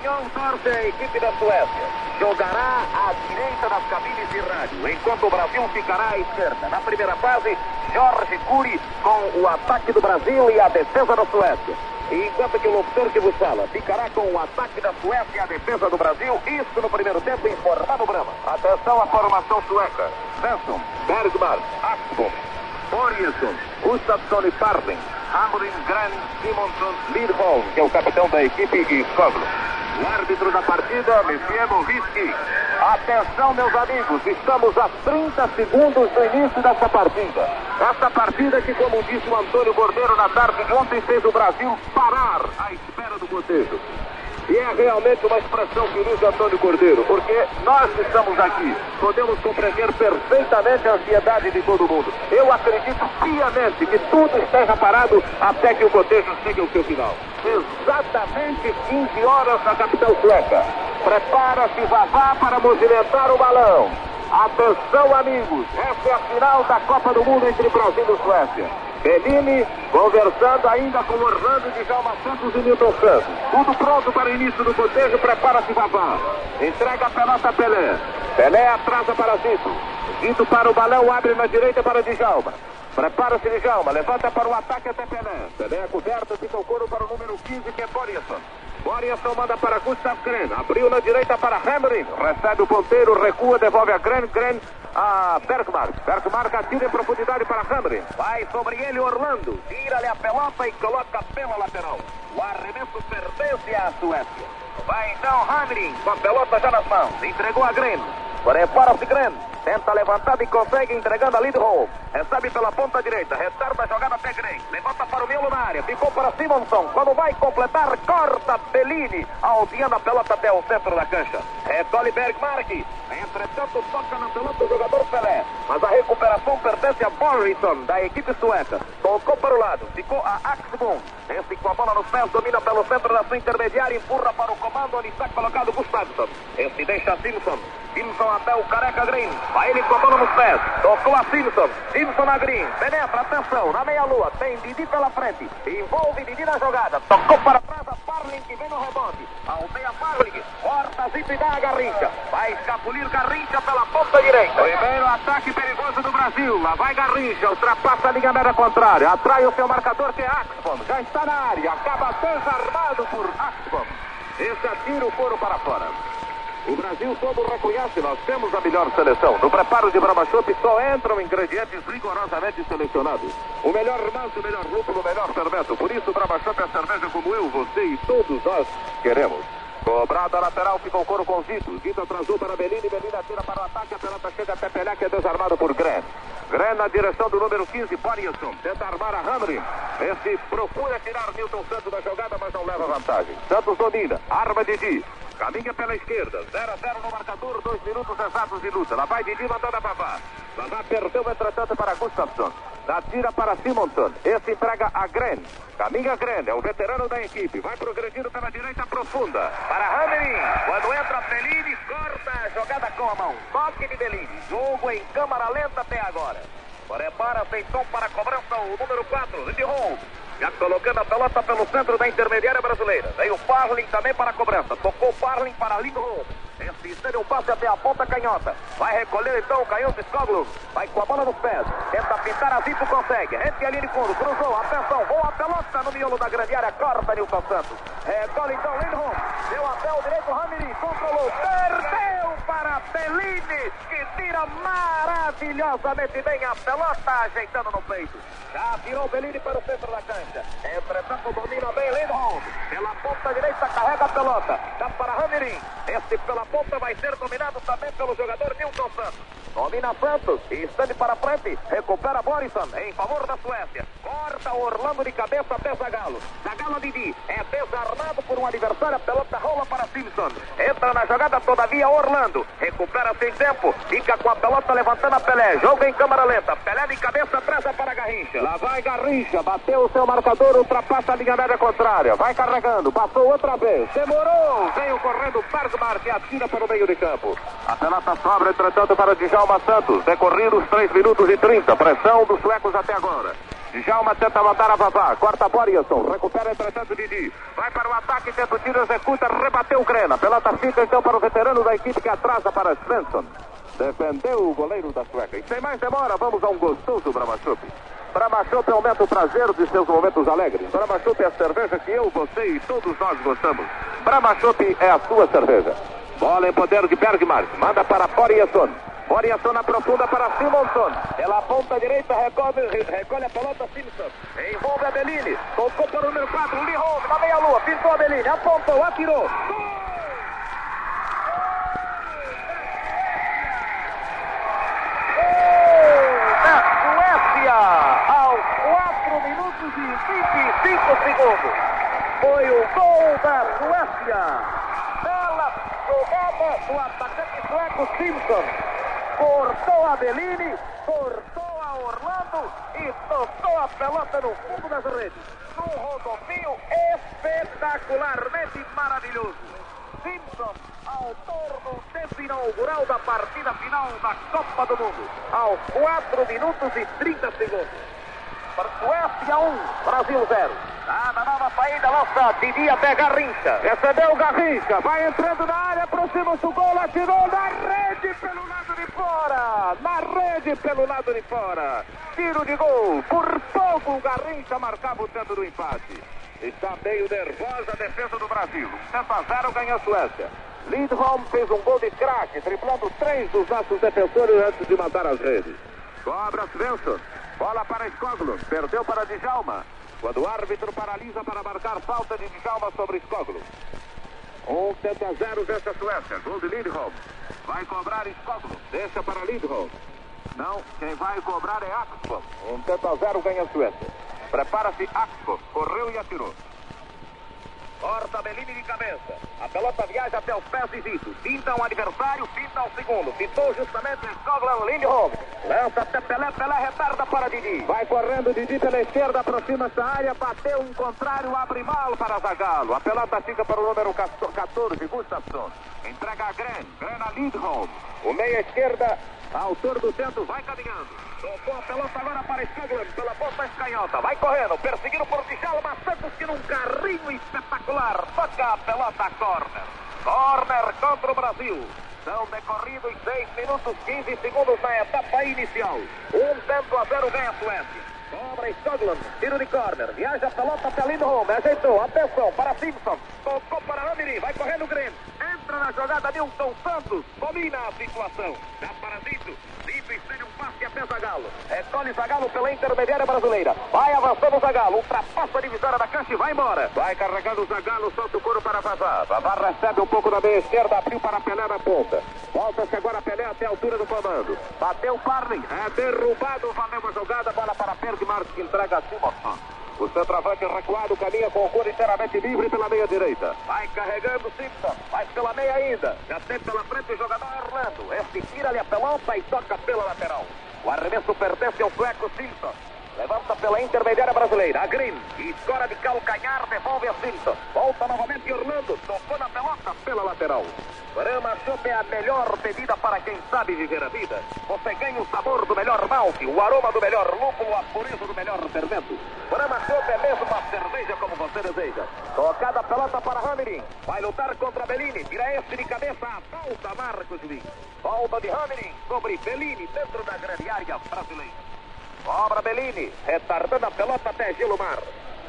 Canhão torce a equipe da Suécia. Jogará à direita das cabines de rádio, enquanto o Brasil ficará à esquerda. Na primeira fase, Jorge Cury com o ataque do Brasil e a defesa da Suécia. E enquanto que o locutor que vos fala ficará com o ataque da Suécia e a defesa do Brasil, isso no primeiro tempo informado Brama. Atenção à formação sueca. Svensson, Bergman, Axbom, Boriusson, Gustafsson e Parling, Hamrin, Gran, Simonson, Lidholm, que é o capitão da equipe, e Skoglo. O árbitro da partida, Monsieur Movisky. Atenção, meus amigos, estamos a 30 segundos do início dessa partida. Essa partida que, como disse o Antônio Cordeiro na tarde de ontem, fez o Brasil parar à espera do cotejo. E é realmente uma expressão que usa Antônio Cordeiro, porque nós estamos aqui podemos compreender perfeitamente a ansiedade de todo mundo. Eu acredito piamente que tudo esteja parado até que o cotejo chegue ao seu final. Exatamente 15 horas na capital sueca. Prepara-se Vavá para movimentar o balão. Atenção, amigos, essa é a final da Copa do Mundo entre Brasil e Suécia. Bellini conversando ainda com Orlando de Jalma Santos e Newton Santos. Tudo pronto para o início do cotejo, prepara-se Vavá. Entrega a pelota a Pelé. Pelé atrasa para Zito. Zito para o balão, abre na direita para Djalma. Prepara-se Djalma, levanta para o ataque até Pelé. Pelé coberto, fica o couro para o número 15, que é Borisson. Borisson manda para Gustav Gren. Abriu na direita para Hamrin. Recebe o ponteiro, recua, devolve a Gren. Gren a Bergmark. Bergmark atira em profundidade para Hamrin. Vai sobre ele Orlando. Tira-lhe a pelota e coloca pela lateral. O arremesso pertence à Suécia. Vai então Hamrin com a pelota já nas mãos. Entregou a Gren. Prepara-se Gren. Tenta levantar e consegue entregando a Lidholm. Recebe pela ponta direita. Retarda a jogada até Gren. Levanta para o miolo na área. Ficou para Simonson. Quando vai completar, corta Bellini. Aldeando a pelota até o centro da cancha. Recolhe Bergmark. Entretanto, toca na pelota o jogador Pelé. Mas a recuperação pertence a Borisson, da equipe sueca. Tocou para o lado. Ficou a Axbom. Esse com a bola nos pés domina pelo centro da sua intermediária. Empurra para o comando onde está colocado Gustafsson. Esse deixa Simpson. Simpson até o careca Green. Vai ele com a bola nos pés. Tocou a Simpson. Simpson na Green. Penetra, atenção, na meia-lua. Tem Didi pela frente. Envolve Didi na jogada. Tocou para trás a Parling que vem no rebote. Aldeia Parling. Corta Zip e dá a Garrincha. Vai escapulir Garrincha pela ponta direita. Primeiro ataque perigoso do Brasil. Lá vai Garrincha. Ultrapassa a linha média contrária. Atrai o seu marcador que é Axbom. Já está na área. Acaba desarmado por Axbom. Esse atira o couro para fora. O Brasil todo reconhece, nós temos a melhor seleção. No preparo de Brahma Chopp só entram ingredientes rigorosamente selecionados. O melhor malte, o melhor lúpulo, o melhor fermento. Por isso, Brahma Chopp é cerveja como eu, você e todos nós queremos. Cobrada lateral, ficou couro com Zito. Zito atrasou para Belini, Belini atira para o ataque, a pelota chega até Pelé, que é desarmado por Gren. Gren na direção do número 15, Borisson. Tenta armar a Hamri. Esse procura tirar Newton Santos da jogada, mas não leva vantagem. Santos domina, arma Didi. Caminha pela esquerda, 0 a 0 no marcador, dois minutos exatos de luta. Lá vai Didi mandando a Vavá. Vavá perdeu, entretanto, para Gustafsson. Dá tira para Simonson. Esse entrega a Gren. Caminha Gren, é o veterano da equipe. Vai progredindo pela direita profunda. Para Hamrin. Quando entra Bellini, corta a jogada com a mão. Toque de Bellini. Jogo em câmara lenta até agora. Prepara-se então para a cobrança o número 4, de Hall. Já colocando a pelota pelo centro da intermediária brasileira. Veio o Parling também para a cobrança. Tocou o Parling para Lindholm. Esse estende um passe até a ponta canhota. Vai recolher então o canhoto Skoglu. Vai com a bola nos pés. Tenta pintar a Zito, consegue. Rente a linha de fundo. Cruzou. Atenção. Boa pelota no miolo da grande área. Corta Nilson Santos. Recolhe então Lindholm. Deu até o direito Ramiri. Controlou. Perdeu para Bellini. Que tira maravilhosamente bem a pelota. Ajeitando no peito. Já virou Bellini para o centro da cancha. Entretanto, domina bem Lindholm. Pela ponta direita, carrega a pelota. Dá para Ramirim. Esse pela ponta vai ser dominado também pelo jogador Nilson Santos. Domina Santos. Estande para frente. Recupera Borisson em favor da Suécia. Corta Orlando de cabeça até Zagalo. Zagalo Didi é desarmado por um adversário. A pelota rola para Simpson. Entra na jogada todavia Orlando. Recupera sem tempo. Fica com a pelota levantando a Pelé. Joga em câmara lenta. Pelé de cabeça atrás para Garrincha. Lá vai Garrincha. Bateu o seu marcador. Ultrapassa a linha média contrária. Vai carregando. Passou outra vez. Demorou. Veio correndo Bergmar que atira para o meio de campo. A pelota sobra, entretanto, para Djalma Santos. Decorridos 3 minutos e 30. Pressão dos suecos até agora. Djalma tenta mandar a vazar. Corta a Borisson. Recupera entretanto Didi. Vai para o ataque, tenta o tiro, executa, rebateu o Grena. Pelota fica então para o veterano da equipe que atrasa para Svensson. Defendeu o goleiro da Sueca. E sem mais demora, vamos a um gostoso Brahmachup. Brahmachup aumenta o prazer de seus momentos alegres. Brahmachup é a cerveja que eu, você e todos nós gostamos. Brahmachup é a sua cerveja. Bola em poder de Bergmark. Manda para Boriasson. Boriasson aprofunda para Simonson. Pela ponta direita recolhe, recolhe a pelota Simpson. Envolve a Bellini. Tocou para o número 4. Lee Holmes na meia-lua. Pintou a Bellini. Apontou, atirou. Gol! aos 4 minutos e 25 segundos. Foi o gol da Suécia. Do atacante sueco Simpson. Cortou a Bellini, cortou a Orlando e tocou a pelota no fundo das redes. Num rodopio espetacularmente maravilhoso. Simpson, autor do tempo inaugural da partida final da Copa do Mundo, aos 4 minutos e 30 segundos. Suécia 1, Brasil 0. Ah, na nova saída, lança Didi até Garrincha. Recebeu Garrincha, vai entrando na área, aproxima-se o gol, atirou na rede pelo lado de fora. Na rede pelo lado de fora. Tiro de gol, por pouco o Garrincha marcava o centro do empate. Está meio nervosa a defesa do Brasil. 7 a 0 ganha a Suécia. Lindholm fez um gol de craque, driblando três dos nossos defensores antes de matar as redes. Cobra Svensson. Bola para Skoglo. Perdeu para Djalma. Quando o árbitro paralisa para marcar falta de Djalma sobre Skoglo. Um tenta a 0 vence a Suécia. Gol de Lindholm. Vai cobrar Skoglo. Deixa para Lindholm. Não, quem vai cobrar é Axpo. Um tenta a 0 ganha a Suécia. Prepara-se Axpo. Correu e atirou. Corta Bellini de cabeça. A pelota viaja até os pés de Vito. Pinta um adversário, pinta o segundo. Pintou justamente Skoglan Lindholm. Lança até Pelé, Pelé retarda para Didi. Vai correndo Didi pela esquerda, aproxima-se a área, bateu um contrário, abre mal para Zagalo. A pelota fica para o número 14, Gustafsson. Entrega a Gren a Lindholm. O meia esquerda, autor do centro, vai caminhando. Tocou a pelota agora para Skoglan, pela ponta escanhota. Vai correndo, perseguindo por Djalma Santos, que num carrinho espetacular. Toca a pelota corner. Corner contra o Brasil. São decorridos 6 minutos 15 segundos na etapa inicial. Um tanto a zero ganha a Suécia. Cobra Skoglan, tiro de corner. Viaja a pelota até Lindholm, ajeitou. Atenção para Simpson. Tocou para Ramiri, vai correndo o. Entra na jogada Nilton Santos. Domina a situação. Dá para Zito. Estende um passe até Zagalo. Zagalo pela intermediária brasileira. Vai avançando o Zagalo. Ultrapassa a divisória da cancha e vai embora. Vai carregando o Zagalo, solta o couro para Vavá. Vavá recebe um pouco da meia esquerda, abriu para Pelé na ponta. Volta-se agora Pelé até a altura do comando. Bateu Parley. É derrubado, valeu a jogada. Bola para Bergmark que entrega a Simonson. O centroavante recuado caminha com o cor inteiramente livre pela meia direita. Vai carregando Simpson. Vai pela meia ainda. Já tem pela frente o jogador Orlando. Este tira-lhe a pelota e toca pela lateral. O arremesso pertence ao sueco Simpson. Levanta pela intermediária brasileira. A Green. Escora de calcanhar, devolve a Simpson. Volta novamente Orlando. Tocou na pelota pela lateral. Brahma Chopp é a melhor bebida para quem sabe viver a vida. Você ganha o sabor do melhor malte, o aroma do melhor lúpulo, a pureza do melhor fermento. Brahma Chopp é mesmo uma cerveja como você deseja. Tocada a pelota para Ramirin. Vai lutar contra Bellini. Tira este de cabeça. A volta Marcos Juiz. Volta de Ramirin sobre Bellini dentro da grande área brasileira. Cobra Bellini, retardando a pelota até Gilmar.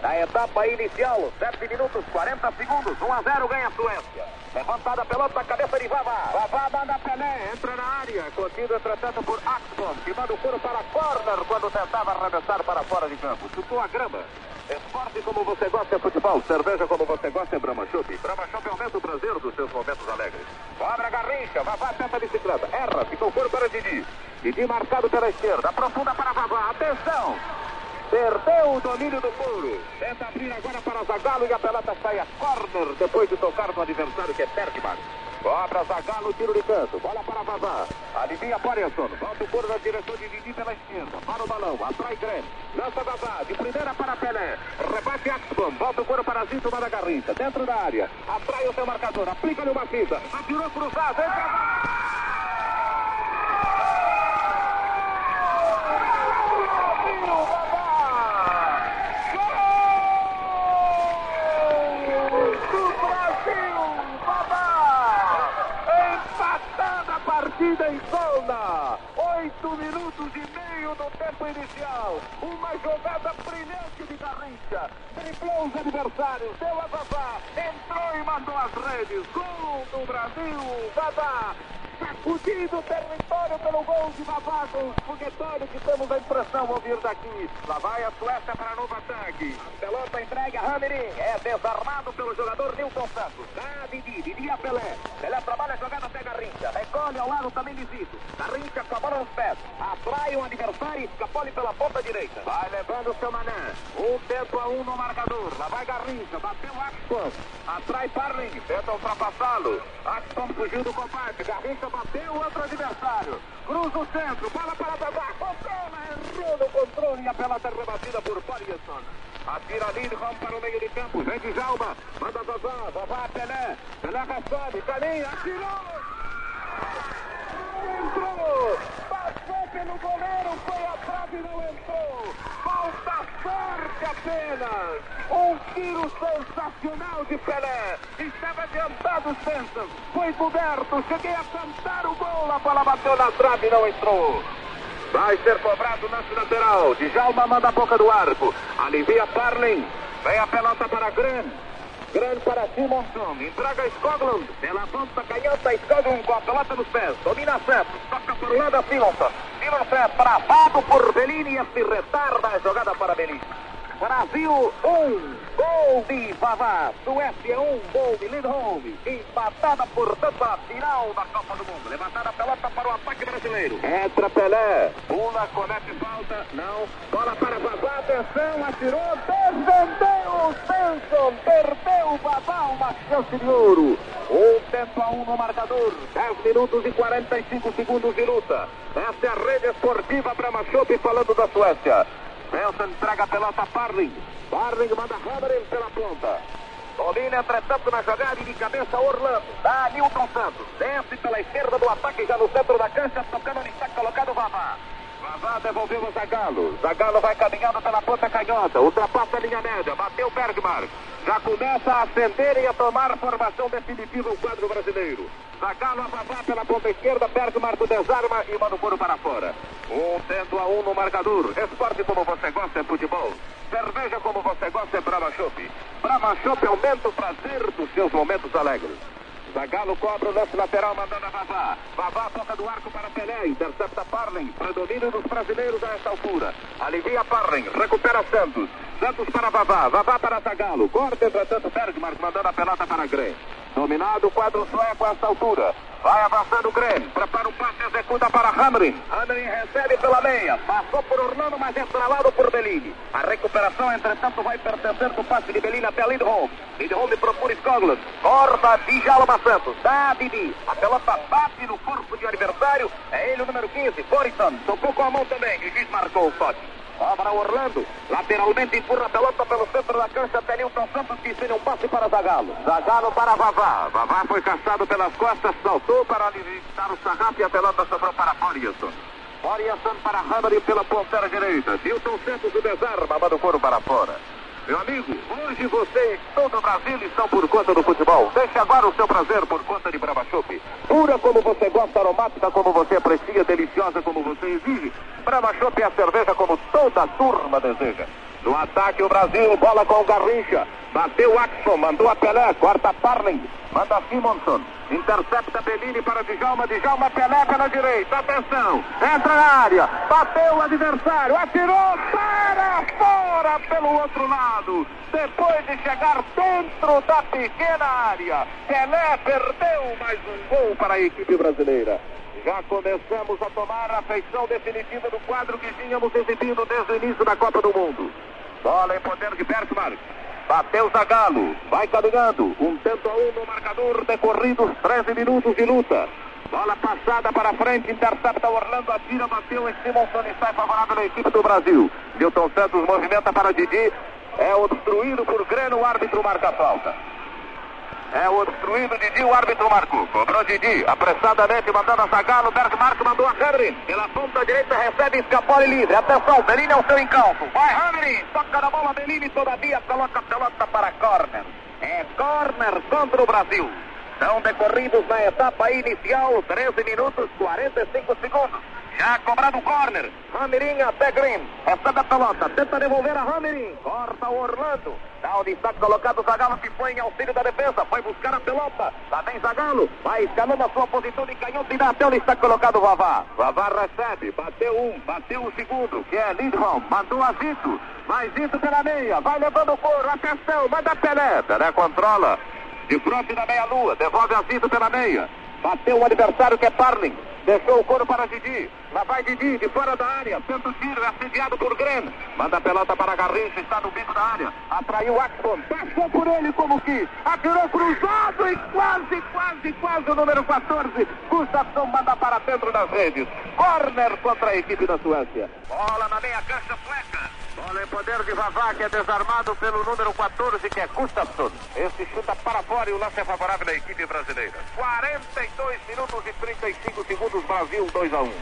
Na etapa inicial, 7 minutos 40 segundos, 1 a 0 ganha a Suécia. Levantada a pelota, cabeça de Vavá. Vavá manda Pelé, entra na área. Contido, entretanto, por Axon, que manda o furo para corner quando tentava arremessar para fora de campo. Chutou a grama. Esporte como você gosta é futebol, cerveja como você gosta é Brahma Chopp. Brahma Chopp aumenta o prazer dos seus momentos alegres. Cobra Garrincha, Vavá tenta a bicicleta, erra, ficou furo para Didi. Didi marcado pela esquerda, aprofunda para Vavá, atenção! Perdeu o domínio do muro. Tenta abrir agora para Zagalo e a pelota sai a corner depois de tocar no adversário que é Bergman. Cobra Zagalo, tiro de canto. Bola para Vavá. Alivia Boresson. Volta o couro na direção de Didi pela esquerda. Para o balão. Atrai Grêmio. Lança Vavá. De primeira para Pelé. Rebate Axbom. Volta o couro para Zito da Garrincha. Dentro da área. Atrai o seu marcador. Aplica-lhe uma fita. Atirou cruzado. Entra. Em zona. Oito minutos e meio no tempo inicial. Uma jogada brilhante de Garrincha. Driblou os adversários, deu a Vavá, entrou e mandou as redes. Gol do Brasil. Vavá sacudido o território pelo gol de Vavá com os foguetórios que temos a impressão de ouvir daqui. Lá vai a Suécia para novo ataque. A pelota entregue a Ramirim. É desarmado pelo jogador Nilton Santos. Dá Didi, Didi a Pelé. Pelé trabalha a jogada até Garrincha. Recolhe ao lado também Lisito. Garrincha com a bola nos pés. Atrai um adversário e escapole pela ponta direita. Vai levando o seu mané. Um tempo a um no marcador. Lá vai Garrincha. Bateu Axton. Atrai Parling. Tenta ultrapassá-lo. Axton fugiu do combate. Garrincha bateu outro adversário. Cruza o centro, bola para Babá. Fontana errou no controle e a pelota é rebatida por Parierson. Atira Lindholm para o meio de campo. Vem de Jalma. Manda Vavá. Vavá Pelé. Pelé recebe. Caminha. Atirou. Entrou. Passou pelo goleiro. Foi a trave e não entrou. Falta sorte apenas. Um tiro sensacional de Pelé. Estava adiantado Santos. Foi coberto. Cheguei a cantar o gol. A bola bateu na trave e não entrou. Vai ser cobrado lance lateral. Djalma manda a boca do arco. Alivia Parlin. Vem a pelota para Gran. Gran para Simonson. Entrega Skoglund. Pela ponta canhota. Skoglund com a pelota nos pés. Domina Santos. Toca por lado a Simonson. Simonson travado por Bellini. E se retarda a jogada para Bellini. Brasil 1, um, gol de Vavá. Suécia 1, um, gol de Lindholm. Empatada, portanto, a final da Copa do Mundo. Levantada a pelota para o ataque brasileiro. Entra Pelé. Pula, comete falta. Não. Bola para Vavá. Atenção, atirou. Defendeu. Svensson. Perdeu Vavá. Uma chance de ouro. Um tempo a um no marcador. 10 minutos e 45 segundos de luta. Essa é a rede esportiva Brahma Chopp falando da Suécia. Nelson entrega a pelota a Parling. Parling manda Hammerin pela ponta. Domina, entretanto, na jogada e de cabeça Orlando. Dá Nilton Santos. Desce pela esquerda do ataque, já no centro da cancha, tocando está colocado Vavá. Vavá devolveu o Zagalo. Zagalo vai caminhando pela ponta canhota. Ultrapassa a linha média. Bateu Bergmar. Já começa a acender e a tomar formação definitiva o quadro brasileiro. Zagalo a Vavá pela ponta esquerda. Bergmar do desarma e manda o couro para fora. Um tento a um no marcador. Esporte como você gosta é futebol. Cerveja como você gosta é Brahma Chopp. Brahma Chopp aumenta o prazer dos seus momentos alegres. Zagalo cobra o lance lateral, mandando a Vavá. Vavá toca do arco para Pelé, intercepta Parlen. Predomínio dos brasileiros a esta altura. Alivia Parlen, recupera Santos. Santos para Vavá, Vavá para Zagalo. Corta, entretanto, Bergmark, mandando a pelota para Gren. Dominado o quadro sueco a esta altura. Vai avançando o Gren. Prepara o passe, executa para Hamrin. Hamrin recebe pela meia. Passou por Orlando, mas é travado por Bellini. A recuperação, entretanto, vai pertencer do passe de Bellini até Lindholm. Lindholm procura Skoglund. Corta Djalma Santos. Dá Didi. A pelota bate no corpo de adversário. É ele o número 15, Borisson. Tocou com a mão também. E juiz marcou o toque. Cobra Orlando. Lateralmente empurra a pelota pelo centro da cancha até Nilton Santos que ensina um passe para Zagalo. Zagalo para Vavá. Vavá foi caçado pelas costas, saltou para alimentar o sarrafo e a pelota sobrou para Foriasson. Foriasson para Hammer pela ponteira direita. Nilton Santos o desarma, manda o couro para fora. Meu amigo, hoje você e todo o Brasil estão por conta do futebol. Deixe agora o seu prazer por conta de Brahma Chopp. Pura como você gosta, aromática como você aprecia, deliciosa como você exige. Brahma Chopp é a cerveja como toda a turma deseja. No ataque o Brasil, bola com o Garrincha. Bateu Axon, mandou a Pelé, corta Parling, manda Simonson. Intercepta Bellini para Djalma, Djalma Pelé pela direita. Atenção, entra na área, bateu o adversário, atirou para fora pelo outro lado. Depois de chegar dentro da pequena área, Pelé perdeu mais um gol para a equipe brasileira. Já começamos a tomar a feição definitiva do quadro que tínhamos exibido desde o início da Copa do Mundo. Bola em poder de Bergman. Bateu Zagalo. Vai caminhando. Um tento a um no marcador. Decorridos 13 minutos de luta. Bola passada para frente. Intercepta Orlando. Atira. Bateu em Simonson. Está favorável a equipe do Brasil. Milton Santos movimenta para Didi. É obstruído por Greno. O árbitro marca a falta. É obstruído Didi, o árbitro marcou. Cobrou Didi, apressadamente mandando a Zagalo. Bergmark mandou a Hamrin. Pela ponta direita recebe Escapole livre. Atenção, Bellini é o seu encalço. Vai Hamrin, toca na bola Bellini, todavia coloca a pelota para corner. É corner contra o Brasil. São decorridos na etapa inicial 13 minutos 45 segundos. Já cobrado o corner. Ramirim até Green. Recebe a pelota. Tenta devolver a Ramirim. Corta o Orlando. Dá o destaque colocado o Zagalo que foi em auxílio da defesa. Foi buscar a pelota. Lá vem Zagalo. Vai escalando a sua posição de canhoto e dá até o destaque colocado o Vavá. Vavá recebe. Bateu um. Bateu o segundo. Que é Lindholm. Mandou a Zito. Vai Zito pela meia. Vai levando o couro. Atenção. Manda Pelé. Pelé controla. De frente da meia-lua. Devolve a Zito pela meia. Bateu o adversário que é Parling. Deixou o couro para Didi. Lá vai Didi, de fora da área. Tenta tiro, é assediado por Gren. Manda a pelota para Garrincha, está no bico da área. Atraiu Axon. Passou por ele como que. Atirou cruzado e quase, quase, quase o número 14. Gustafsson manda para dentro das redes. Corner contra a equipe da Suécia. Bola na meia cancha sueca. Bola em poder de Vavá, que é desarmado pelo número 14, que é Gustafsson. Esse chuta para fora e o lance é favorável da equipe brasileira. 42 minutos e 35 segundos, Brasil 2 a 1.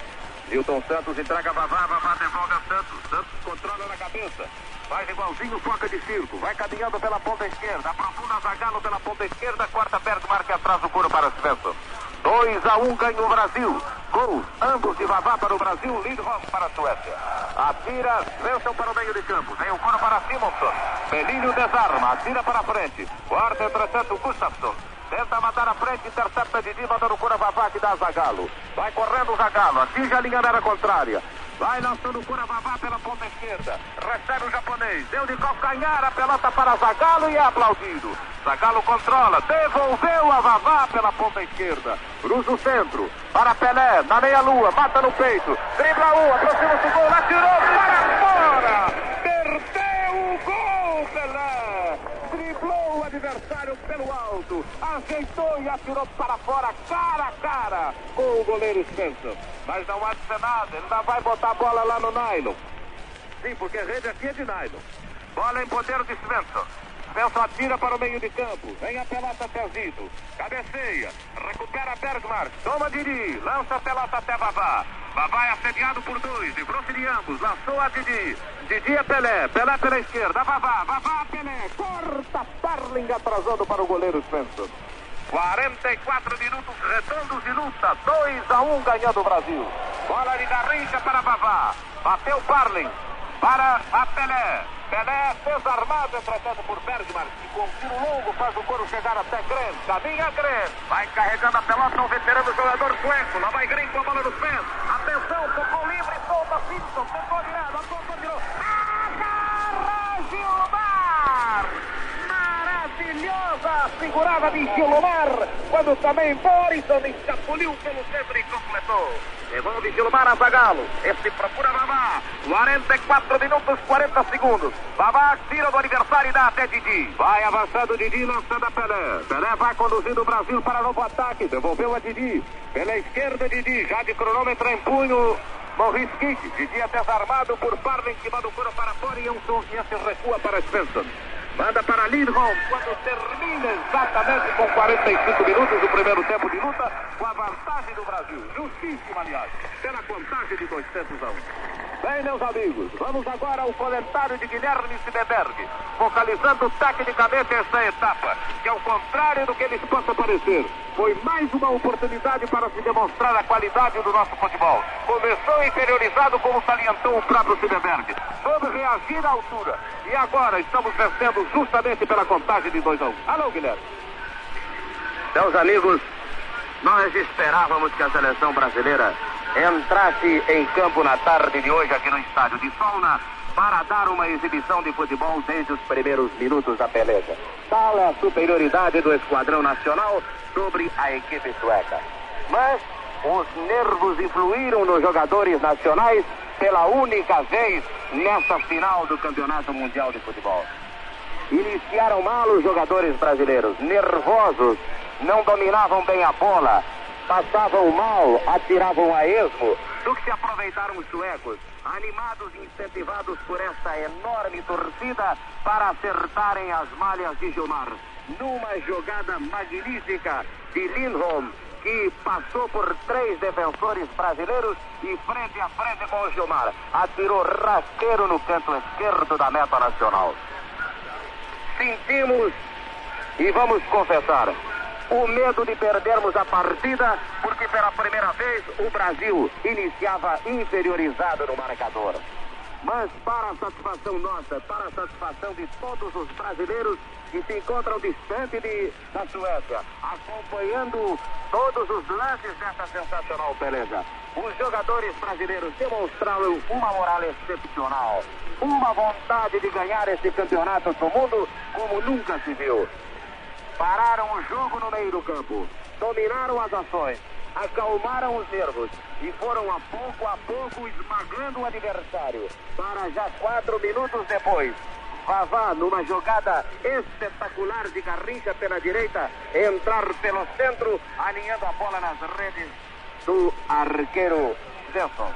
Milton Santos entrega Vavá, Vavá devolve a Santos. Santos controla na cabeça. Faz igualzinho foca de circo. Vai caminhando pela ponta esquerda. Aprofunda Zagalo pela ponta esquerda. Quarta perto, marca atrás o couro para Svensson. 2 a 1 ganha o Brasil. Gols, ambos de Vavá para o Brasil, Lindholm para a Suécia. Atira, Svensson para o meio de campo. Vem o couro para Simonson. Pelinho desarma, atira para frente. Quarta entretanto, Gustafsson. Tenta matar a frente, intercepta Didi, mandando cura Vavá que dá Zagalo. Vai correndo o Zagalo, atinge a linha da contrária. Vai lançando cura Vavá pela ponta esquerda. Recebe o japonês, deu de calcanhar a pelota para Zagalo e é aplaudido. Zagalo controla, devolveu a Vavá pela ponta esquerda. Cruza o centro, para Pelé, na meia-lua, mata no peito. Dribla um, aproxima-se o gol, atirou para fora. Perdeu o gol, Pelé. Adversário pelo alto, ajeitou e atirou para fora, cara a cara, com o goleiro Svensson. Mas não há de ser nada, ele ainda vai botar a bola lá no nylon. Sim, porque a rede aqui é de nylon. Bola em poder de Svensson. Svensson atira para o meio de campo. Vem a pelota até Zito. Cabeceia. Recupera Bergmark. Toma Didi. Lança a pelota até Vavá. Vavá é assediado por dois. Livrou-se de ambos. Lançou a Didi. Didi é Pelé. Pelé pela esquerda. Vavá. Vavá Pelé. Corta Parling atrasando para o goleiro Svensson. 44 minutos redondos de luta. 2 a 1 ganhando o Brasil. Bola de Garrincha para Vavá. Bateu Parling. Para a Pelé. Pelé desarmado, entretanto, por Bergman, que com um tiro longo faz o couro chegar até Gren. Caminha Gren. Vai carregando a pelota o veterano jogador sueco. Lá vai Gren com a bola nos pés. Atenção, tocou livre, solta Simpson. Virado, apontou, virou. Agarra Gilmar! Maravilhosa segurada de Gilmar. Quando também Morrison escapuliu pelo centro e completou. Devolve Gilmar Zagalo. Este procura Vavá. 44 minutos, 40 segundos. Vavá tira do adversário e dá até Didi. Vai avançando Didi, lançando a Pelé. Pelé vai conduzindo o Brasil para novo ataque. Devolveu a Didi. Pela esquerda, Didi. Já de cronômetro em punho. Morris Kick. Didi é desarmado por Parlin, que manda o couro para fora e um e esse recua para Svensson. Manda para Lindholm quando termina exatamente com 45 minutos do primeiro tempo de luta, com a vantagem do Brasil. Justíssima, aliás, pela contagem de 200 a 1. Bem, meus amigos, vamos agora ao comentário de Guilherme Sideberg, focalizando tecnicamente essa etapa, que ao contrário do que eles possam parecer, foi mais uma oportunidade para se demonstrar a qualidade do nosso futebol. Começou inferiorizado, como salientou o próprio Sideberg. Soube reagir à altura. E agora estamos vencendo justamente pela contagem de 2 a 1. Um. Alô, Guilherme. Meus amigos, nós esperávamos que a seleção brasileira entrasse em campo na tarde de hoje aqui no estádio de Solna para dar uma exibição de futebol desde os primeiros minutos da peleja. Tal é a superioridade do esquadrão nacional sobre a equipe sueca. Mas os nervos influíram nos jogadores nacionais pela única vez nessa final do Campeonato Mundial de Futebol. Iniciaram mal os jogadores brasileiros, nervosos, não dominavam bem a bola, passavam mal, atiravam a esmo, do que se aproveitaram os suecos, animados e incentivados por essa enorme torcida para acertarem as malhas de Gilmar. Numa jogada magnífica de Lindholm, que passou por três defensores brasileiros e frente a frente com o Gilmar. Atirou rasteiro no canto esquerdo da meta nacional. Sentimos e vamos confessar, o medo de perdermos a partida, porque pela primeira vez o Brasil iniciava inferiorizado no marcador. Mas para a satisfação nossa, para a satisfação de todos os brasileiros que se encontram distante de, da Suécia, acompanhando todos os lances dessa sensacional peleja. Os jogadores brasileiros demonstraram uma moral excepcional, uma vontade de ganhar esse campeonato do mundo como nunca se viu. Pararam o jogo no meio do campo, dominaram as ações, acalmaram os nervos e foram a pouco a pouco esmagando o adversário. Para já quatro minutos depois, Vavá, numa jogada espetacular de Garrincha pela direita, entrar pelo centro, alinhando a bola nas redes do arqueiro Gelson.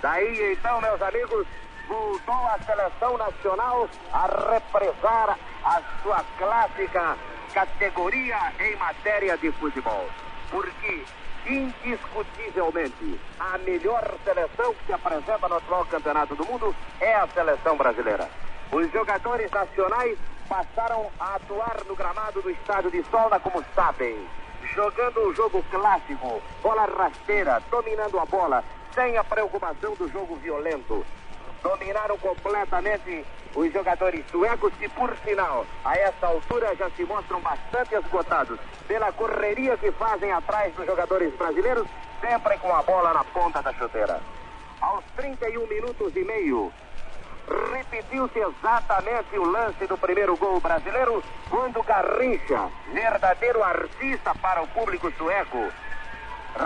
Daí então, meus amigos, voltou a seleção nacional a represar a sua clássica categoria em matéria de futebol. Porque, indiscutivelmente, a melhor seleção que se apresenta no atual campeonato do mundo é a seleção brasileira. Os jogadores nacionais passaram a atuar no gramado do estádio de Solna como sabem, jogando o jogo clássico, bola rasteira, dominando a bola, sem a preocupação do jogo violento. Dominaram completamente os jogadores suecos que, por sinal, a essa altura já se mostram bastante esgotados pela correria que fazem atrás dos jogadores brasileiros, sempre com a bola na ponta da chuteira. Aos 31 minutos e meio, repetiu-se exatamente o lance do primeiro gol brasileiro, quando Garrincha, verdadeiro artista para o público sueco,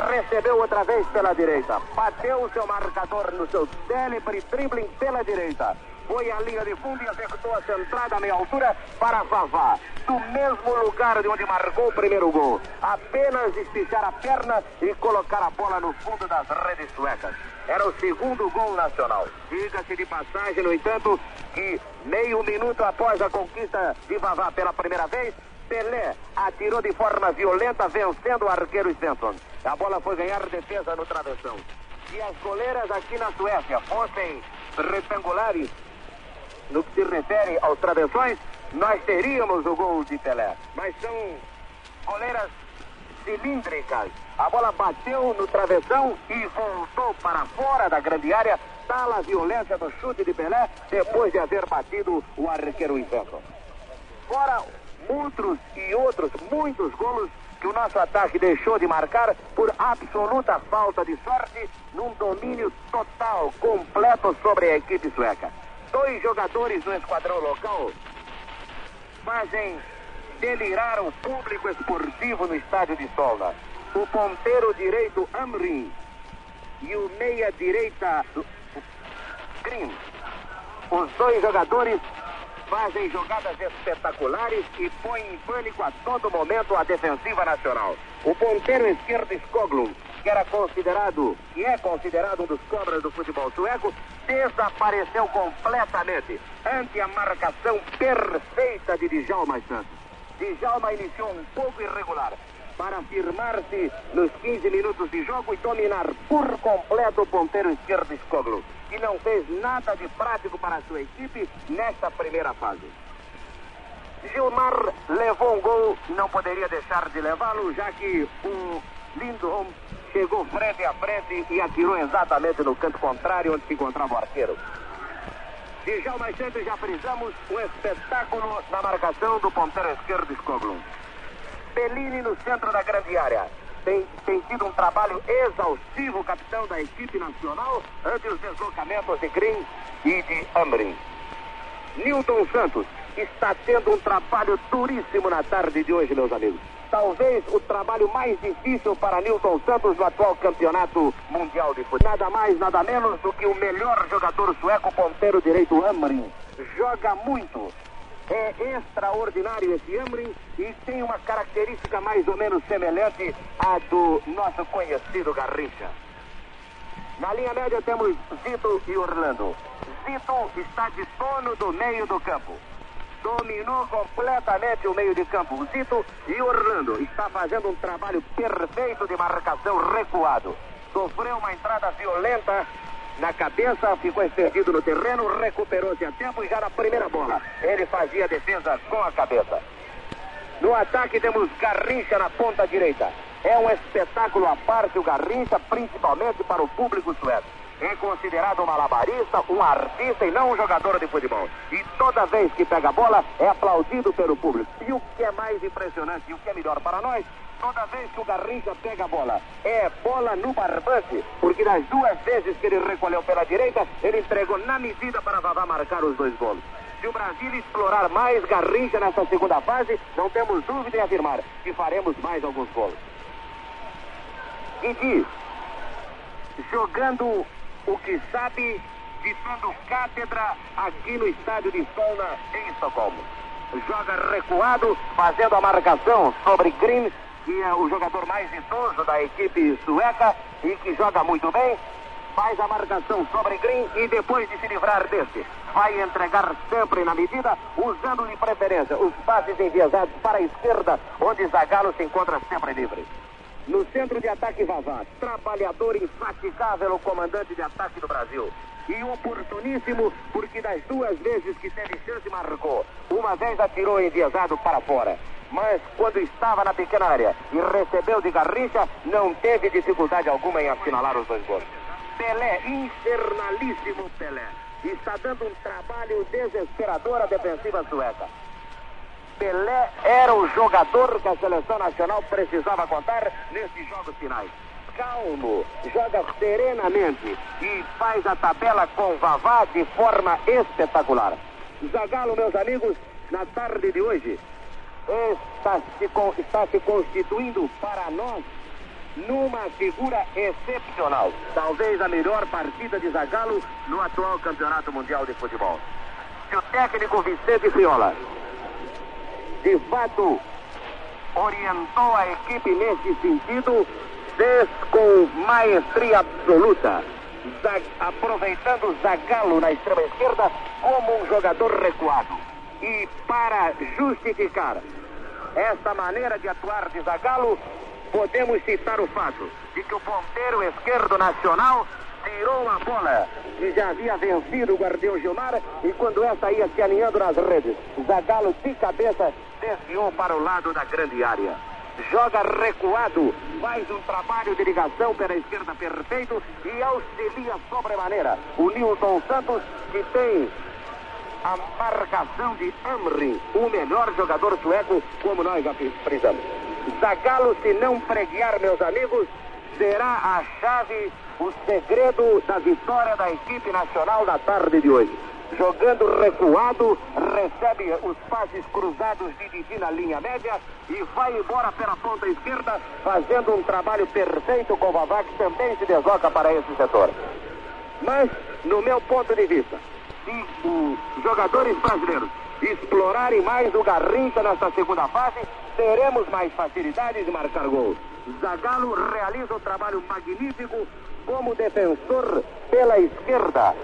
recebeu outra vez pela direita, bateu o seu marcador no seu célebre dribbling pela direita, foi à linha de fundo e executou a centrada a meia altura para Vavá, do mesmo lugar de onde marcou o primeiro gol. Apenas esticar a perna e colocar a bola no fundo das redes suecas. Era o segundo gol nacional. Diga-se de passagem, no entanto, que meio minuto após a conquista de Vavá pela primeira vez, Pelé atirou de forma violenta, vencendo o arqueiro Svensson. A bola foi ganhar defesa no travessão. Se as goleiras aqui na Suécia fossem retangulares, no que se refere aos travessões, nós teríamos o gol de Pelé. Mas são goleiras cilíndricas. A bola bateu no travessão e voltou para fora da grande área. Tal a violência do chute de Pelé depois de haver batido o arqueiro inverno. Fora outros e outros, muitos golos que o nosso ataque deixou de marcar por absoluta falta de sorte num domínio total, completo sobre a equipe sueca. Dois jogadores do esquadrão local fazem delirar o público esportivo no estádio de Solna. O ponteiro direito Amrin e o meia direita Green. Os dois jogadores fazem jogadas espetaculares e põem em pânico a todo momento a defensiva nacional. O ponteiro esquerdo Skoglund, que era considerado, que é considerado um dos cobras do futebol sueco, desapareceu completamente ante a marcação perfeita de Djalma Santos. Djalma iniciou um pouco irregular para afirmar-se nos 15 minutos de jogo e dominar por completo o ponteiro esquerdo Skoglu, que não fez nada de prático para a sua equipe nesta primeira fase. Gilmar levou um gol, não poderia deixar de levá-lo, já que o Lindholm chegou frente a frente e atirou exatamente no canto contrário onde se encontrava o arqueiro. E já mais cedo já frisamos um espetáculo na marcação do ponteiro esquerdo Skoglund. Bellini no centro da grande área. Tem, tem sido um trabalho exaustivo, capitão da equipe nacional, ante os deslocamentos de Green e de Amrin. Newton Santos está tendo um trabalho duríssimo na tarde de hoje, meus amigos. Talvez o trabalho mais difícil para Newton Santos no atual campeonato mundial de futebol. Nada mais, nada menos do que o melhor jogador sueco, ponteiro direito Amrin. Joga muito, é extraordinário esse Amrin e tem uma característica mais ou menos semelhante à do nosso conhecido Garrincha. Na linha média temos Zito e Orlando. Zito está de sono do meio do campo. Dominou completamente o meio de campo. Zito e Orlando está fazendo um trabalho perfeito de marcação recuado. Sofreu uma entrada violenta na cabeça, ficou estendido no terreno, recuperou-se a tempo e já na primeira bola ele fazia a defesa com a cabeça. No ataque temos Garrincha na ponta direita. É um espetáculo à parte o Garrincha, principalmente para o público sueco. É considerado um malabarista, um artista e não um jogador de futebol. E toda vez que pega a bola, é aplaudido pelo público. E o que é mais impressionante e o que é melhor para nós, toda vez que o Garrincha pega a bola, é bola no barbante, porque nas duas vezes que ele recolheu pela direita, ele entregou na medida para Vavá marcar os dois gols. Se o Brasil explorar mais Garrincha nessa segunda fase, não temos dúvida em afirmar que faremos mais alguns gols. Didi, jogando o que sabe, ditando cátedra aqui no estádio de Solna, em Estocolmo. Joga recuado, fazendo a marcação sobre Green, que é o jogador mais idoso da equipe sueca e que joga muito bem. Faz a marcação sobre Green e depois de se livrar desse, vai entregar sempre na medida, usando de preferência os passes enviesados para a esquerda, onde Zagallo se encontra sempre livre. No centro de ataque, Vavá, trabalhador infaticável, o comandante de ataque do Brasil. E oportuníssimo, porque das duas vezes que teve chance, marcou. Uma vez atirou enviesado para fora. Mas quando estava na pequena área e recebeu de Garrincha, não teve dificuldade alguma em assinalar os dois gols. Pelé, infernalíssimo Pelé. Está dando um trabalho desesperador à defensiva sueca. Pelé era o jogador que a seleção nacional precisava contar nesses jogos finais. Calmo, joga serenamente e faz a tabela com Vavá de forma espetacular. Zagallo, meus amigos, na tarde de hoje, está se, está se constituindo para nós numa figura excepcional. Talvez a melhor partida de Zagallo no atual Campeonato Mundial de Futebol. Se o técnico Vicente Fiola de fato orientou a equipe nesse sentido, fez com maestria absoluta, Zag, aproveitando Zagallo na extrema esquerda como um jogador recuado. E para justificar esta maneira de atuar de Zagallo, podemos citar o fato de que o ponteiro esquerdo nacional tirou a bola e já havia vencido o guardião Gilmar e quando essa ia se alinhando nas redes, Zagallo de cabeça desviou para o lado da grande área. Joga recuado, faz um trabalho de ligação pela esquerda perfeito e auxilia sobremaneira o Nilton Santos, que tem a marcação de Amri, o melhor jogador sueco, como nós já frisamos. Zagallo, se não preguiar, meus amigos, será a chave, o segredo da vitória da equipe nacional da tarde de hoje jogando recuado, recebe os passes cruzados de Didi na linha média e vai embora pela ponta esquerda, fazendo um trabalho perfeito com o que também se desloca para esse setor. Mas, no meu ponto de vista, os jogadores brasileiros explorarem mais o Garrincha nesta segunda fase, teremos mais facilidade de marcar gols. Zagallo realiza um trabalho magnífico como defensor pela esquerda,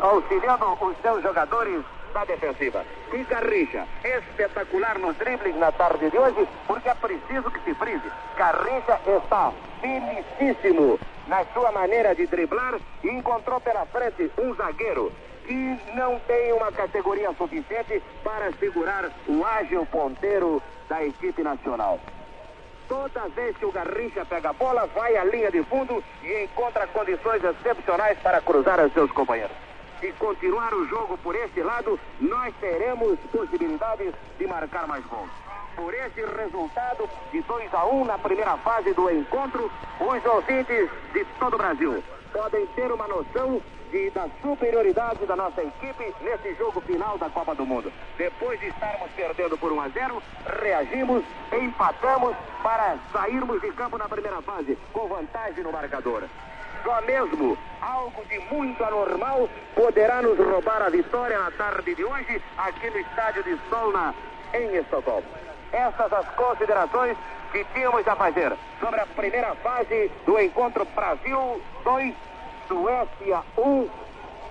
auxiliando os seus jogadores da defensiva. E Garrincha, espetacular nos dribles na tarde de hoje, porque é preciso que se frise. Garrincha está felicíssimo na sua maneira de driblar e encontrou pela frente um zagueiro que não tem uma categoria suficiente para segurar o ágil ponteiro da equipe nacional. Toda vez que o Garrincha pega a bola, vai à linha de fundo e encontra condições excepcionais para cruzar os seus companheiros. Se continuar o jogo por esse lado, nós teremos possibilidades de marcar mais gols. Por esse resultado de 2 a 1 um na primeira fase do encontro, os ouvintes de todo o Brasil podem ter uma noção de, da superioridade da nossa equipe nesse jogo final da Copa do Mundo. Depois de estarmos perdendo por 1 a 0, reagimos, empatamos para sairmos de campo na primeira fase, com vantagem no marcador. Só mesmo algo de muito anormal poderá nos roubar a vitória na tarde de hoje aqui no estádio de Solna, em Estocolmo. Essas as considerações que tínhamos a fazer sobre a primeira fase do encontro Brasil 2, Suécia 1,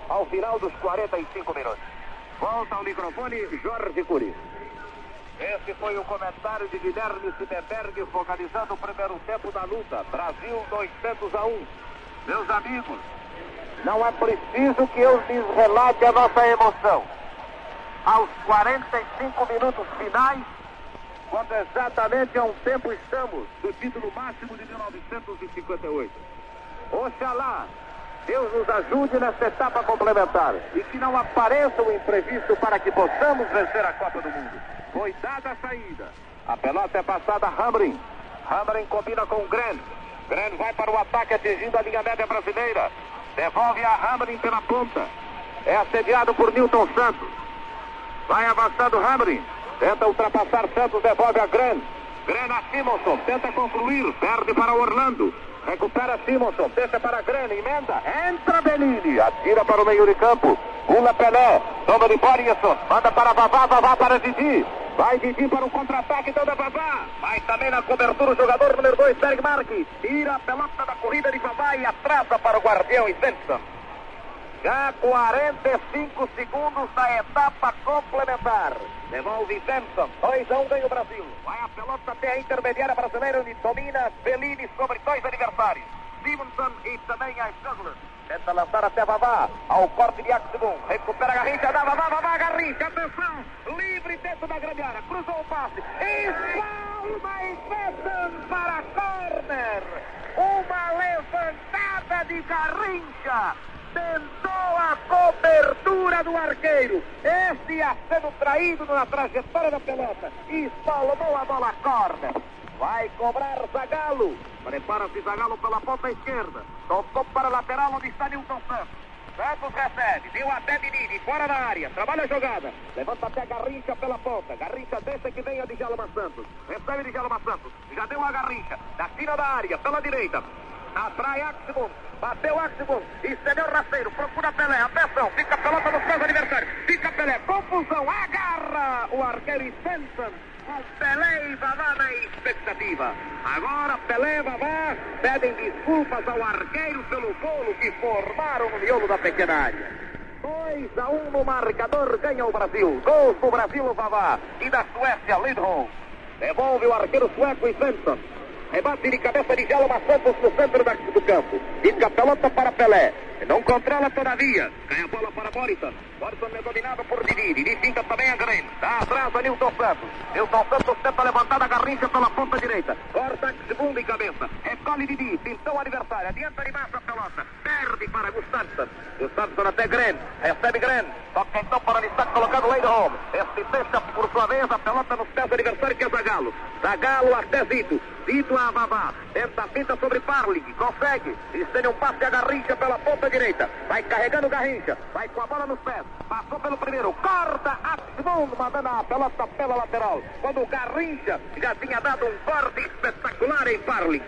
ao final dos 45 minutos. Volta ao microfone Jorge Cury. Esse foi o comentário de Guilherme Siebenberg, focalizando o primeiro tempo da luta. Brasil 200 a 1. Meus amigos, não é preciso que eu lhes relate a nossa emoção. Aos 45 minutos finais, quando exatamente há um tempo estamos do título máximo de 1958. Oxalá Deus nos ajude nesta etapa complementar e que não apareça um imprevisto para que possamos vencer a Copa do Mundo. Foi dada a saída. A pelota é passada a Hamrin. Hamrin combina com o Gren. Gren vai para o ataque atingindo a linha média brasileira. Devolve a Hamrin pela ponta. É assediado por Newton Santos. Vai avançando Hamrin. Tenta ultrapassar Santos, devolve a Gran. Gran a Simonson, tenta concluir, perde para Orlando. Recupera Simonson, deixa para Gran, emenda. Entra Benini, atira para o meio de campo. Pula Pelé, toma de Borisson, manda para Vavá, Vavá para Didi. Vai Didi para o contra-ataque, então da Vavá. Vai também na cobertura o jogador número 2, Berg Marques. Tira a pelota da corrida de Vavá e atrasa para o guardião e Svensson. Já 45 segundos da etapa complementar. Devolve Benson. 2 a 1 ganha o Brasil. Vai a pelota até a intermediária brasileira onde domina Bellini sobre dois adversários. Simonson e também a Sutherland. Tenta lançar até Vavá. Ao corte de Axibum. Recupera a Garrincha da Vavá. Vavá, Garrincha. Atenção. Livre dentro da grande área. Cruzou o passe. Espalma e Benson para corner. Uma levantada de Garrincha tentou a cobertura do arqueiro. Este ia sendo traído na trajetória da pelota. Espalmou a bola corner. Vai cobrar Zagalo. Prepara-se Zagalo pela ponta esquerda. Tocou para a lateral onde está Nilton Santos. Santos recebe, deu até Dinini, fora da área, trabalha a jogada, levanta até Garrincha pela ponta, Garrincha deixa que venha de Jalma Santos, recebe de Jalma Santos, já deu a Garrincha, da fina da área, pela direita, atrai Aximum, bateu Aximum, estendeu rasteiro, procura Pelé, atenção, fica a pelota nos pés adversários, fica Pelé, confusão, agarra o arqueiro Svensson, com Pelé e Vavá na expectativa. Agora Pelé e Vavá pedem desculpas ao arqueiro pelo bolo que formaram no miolo da pequena área. 2 a 1 um no marcador, ganha o Brasil. Gol do Brasil, o Vavá. E da Suécia, Lidholm. Devolve o arqueiro sueco Svensson. Rebate de cabeça de Jalma Santos no centro do campo. Fica a pelota para Pelé. Não controla todavia. Cai a bola para Morrison. Morrison é dominado por Didi. Didi finta também a Green. Dá atrás a Nilton Santos. Nilton Santos tenta levantar a garrincha pela ponta direita. Corta segundo em cabeça. Recolhe Didi. Pintou o adversário. Adianta de massa a pelota. Perde para Gustafsson. Gustafsson até Gren. Recebe Gren. Toca então para está colocado Leidholm. Este deixa por sua vez a pelota nos pés do adversário que é Zagalo. Zagalo até Zito. Zito a Vavá. Tenta a pinta sobre Parling. Consegue. Estende um passe a garrincha pela ponta direita. Vai carregando Garrincha. Vai com a bola nos pés. Passou pelo primeiro. Corta a segundo, mandando a pelota pela lateral. Quando o Garrincha já tinha dado um corte espetacular em Parling.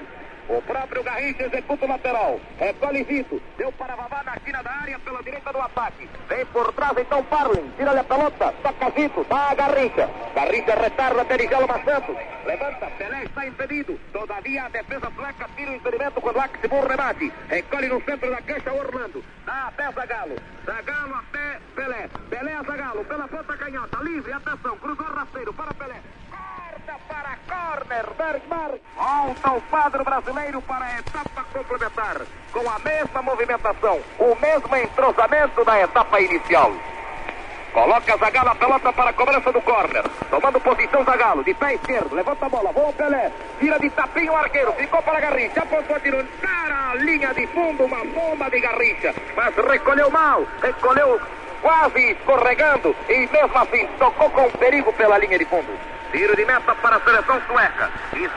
O próprio Garrincha executa o lateral. Recolhe Vito. Deu para Vavá na esquina da área pela direita do ataque. Vem por trás então Parlin. Tira-lhe a pelota. Toca Vito. Dá a Garrincha. Garrincha retarda Djalma Santos. Levanta. Pelé está impedido. Todavia a defesa sueca tira o impedimento quando Axibur remate. Recolhe no centro da cancha Orlando. Dá até Zagalo. Zagalo até Pelé. Pelé a Zagalo. Pela ponta canhota. Livre. Atenção. Cruzou rasteiro para Pelé. Para corner, Bergmar. Volta o quadro brasileiro para a etapa complementar. Com a mesma movimentação, o mesmo entrosamento da etapa inicial. Coloca Zagalo a pelota para a cobrança do corner. Tomando posição Zagalo, de pé esquerdo. Levanta a bola, voa o Pelé. Tira de tapinho o arqueiro. Ficou para Garrincha. Apontou, tirou para a linha de fundo. Uma bomba de Garrincha. Mas recolheu mal. Recolheu quase escorregando. E mesmo assim tocou com perigo pela linha de fundo. Tiro de meta para a seleção sueca. E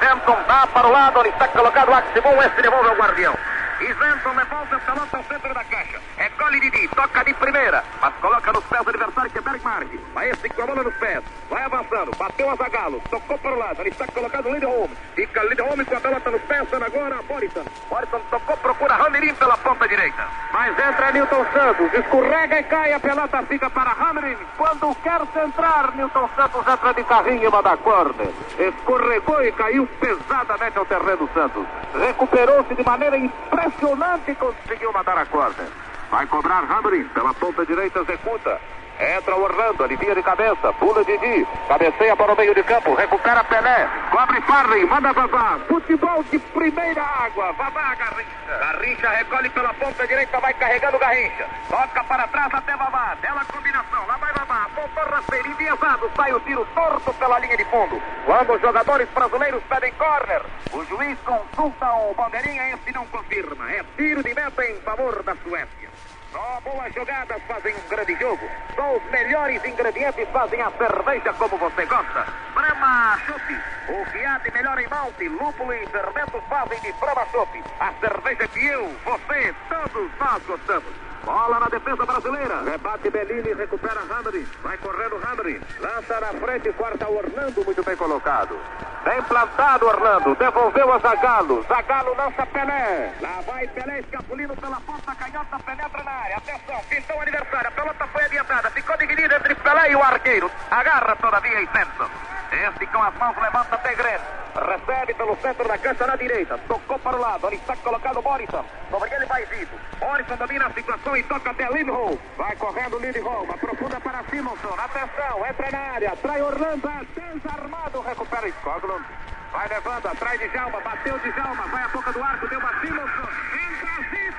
dá para o lado onde está colocado o Axibon. Este devolve ao guardião. E Zenton devolve a pelota ao centro da caixa. Recolhe Didi, toca de primeira, mas coloca nos pés do adversário que é Bergmark. Esse com a bola nos pés, vai avançando, bateu a Zagalo, tocou para o lado, ele está colocado Lindholm. Fica Lindholm com a pelota nos pés, agora Morrison. Morrison tocou, procura Ramirim pela ponta direita. Mas entra Newton Santos, escorrega e cai, a pelota fica para Ramirim. Quando quer centrar, Newton Santos entra de carrinho e manda corner. Escorregou e caiu pesadamente ao terreno Santos. Recuperou-se de maneira impressionante e conseguiu mandar a corner. Vai cobrar Hamrin pela ponta direita, executa. Entra Orlando, alivia de cabeça, pula Didi, cabeceia para o meio de campo, recupera Pelé, cobre Farley, manda Vavá. Futebol de primeira água, Vavá Garrincha. Garrincha recolhe pela ponta direita, vai carregando Garrincha. Toca para trás até Vavá, bela combinação, lá vai Vavá, apontou rasteiro, enviesado, sai o tiro torto pela linha de fundo. Quando os jogadores brasileiros pedem corner, o juiz consulta o bandeirinha, esse não confirma. É tiro de meta em favor da Suécia. Só boas jogadas fazem um grande jogo. Só os melhores ingredientes fazem a cerveja como você gosta. Brahma Chopp. O de melhor em malte, lúpulo e fermentos fazem de Brahma Chopp. A cerveja que eu, você, todos nós gostamos. Bola na defesa brasileira. Rebate Bellini, recupera Hamri. Vai correndo Hamri. Lança na frente, corta Orlando, muito bem colocado. Bem plantado Orlando. Devolveu a Zagalo. Zagalo lança Pelé. Lá vai Pelé escapulindo pela ponta canhota, penetra na área. Atenção, pintou o adversário. A pelota foi adiantada. Ficou dividida entre Pelé e o arqueiro. Agarra todavia e Simpson. Este com as mãos levanta Tegren. Recebe pelo centro da cancha na direita. Tocou para o lado. Ali está colocado Morrison. Sobre ele vai Zito. Morrison domina a situação e toca até Lindholm. Vai correndo Lindholm. Aprofunda para Simonson. Atenção. Entra na área. Trai Orlando. Desarmado. Recupera Skoglund. Vai levando. Atrás de Jalma. Bateu de Jalma. Vai a boca do arco. Deu uma Simonson.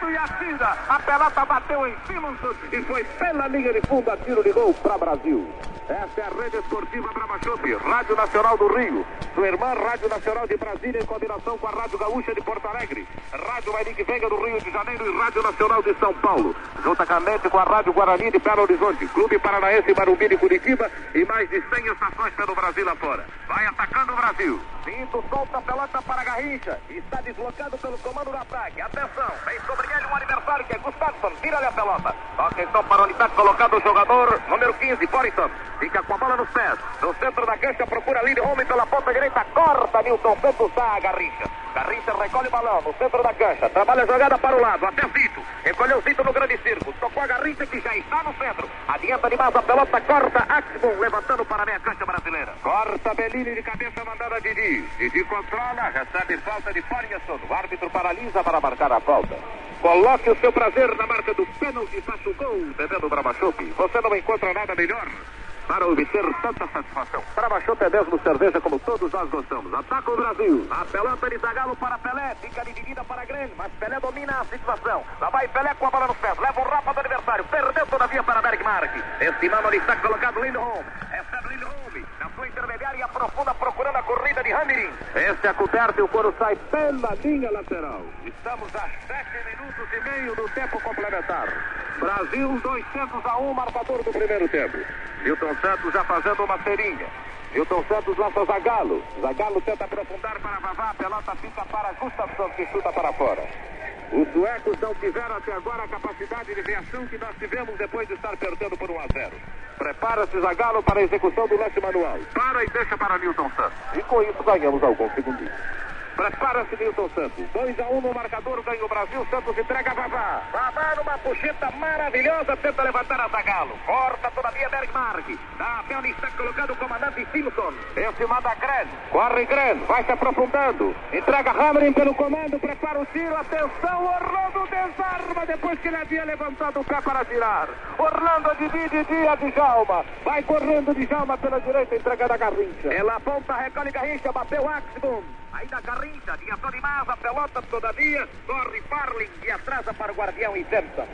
E atira. A pelota bateu em Simonson. E foi pela linha de fundo. A tiro de gol para Brasil. Essa é a rede esportiva Brava Chopp, Rádio Nacional do Rio. Sua irmã, Rádio Nacional de Brasília, em combinação com a Rádio Gaúcha de Porto Alegre. Rádio Mairique Veiga do Rio de Janeiro e Rádio Nacional de São Paulo. Juntamente com a Rádio Guarani de Belo Horizonte, Clube Paranaense Marumbi de Curitiba e mais de 100 estações pelo Brasil afora. Vai atacando o Brasil. Pinto solta a pelota para Garrincha. Está deslocado pelo comando do ataque. Atenção, vem sobre ele um adversário que é Gustafsson. Tira-lhe a pelota. Toca então para onde está colocado o jogador número 15, Borisson. Fica com a bola nos pés. No centro da cancha, procura Lindholm pela ponta direita. Corta Nilton Santos a Garrincha. Garrincha recolhe o balão no centro da cancha. Trabalha a jogada para o lado. Até Zito. Recolheu Zito no grande círculo. Tocou a Garrincha que já está no centro. Adianta demais a pelota. Corta Axbon levantando para a meia cancha brasileira. Corta Bellini de cabeça mandada Didi. Didi controla. Recebe falta de Farinhason. O árbitro paralisa para marcar a falta. Coloque o seu prazer na marca do pênalti. Faça o gol. Bebendo Brabachop. Você não encontra nada melhor para obter tanta satisfação. Brabachop é mesmo cerveja como todos nós gostamos. Ataca o Brasil. A pelota de Zagalo para Pelé. Fica dividida para Grêmio, mas Pelé domina a situação. Lá vai Pelé com a bola nos pés. Leva um rapa do adversário. Perdeu todavia para Bergmark. Este mano ali está colocado Lindholm. Recebe Lindholm. Sua intermediária aprofunda procurando a corrida de Hamirin. Este é coberto e o couro sai pela linha lateral. Estamos a sete minutos e meio do tempo complementar. Brasil 200 a 1, marcador do primeiro tempo. Milton Santos já fazendo uma serinha. Milton Santos lança Zagalo. Zagalo tenta aprofundar para Vavá. A pelota fica para Gustafsson que chuta para fora. Os suecos não tiveram até agora a capacidade de reação que nós tivemos depois de estar perdendo por 1 a 0. Prepara-se Zagalo para a execução do lance manual. Para e deixa para Milton Santos. E com isso ganhamos alguns segundinhos. Prepara-se Milton Santos. 2 a 1 um no marcador, ganha o Brasil. Santos entrega a Vavá. Vavá numa puxeta maravilhosa, tenta levantar a Zagalo. Corta todavia Bergmark. Da Pelni está colocando o comandante Simpson. Esse manda Gren. Corre Gren, vai se aprofundando. Entrega Hamrin pelo comando, prepara o tiro. Atenção, Orlando desarma depois que ele havia levantado o pé para tirar. Orlando divide dia de Djalma. Vai correndo de Djalma pela direita, entregando a Garrincha. Ela aponta, recolhe Garrincha, bateu Axbum. Aí da Garrincha, adiantou demais a pelota, todavia, corre Farling e atrasa para o Guardião e Simpson.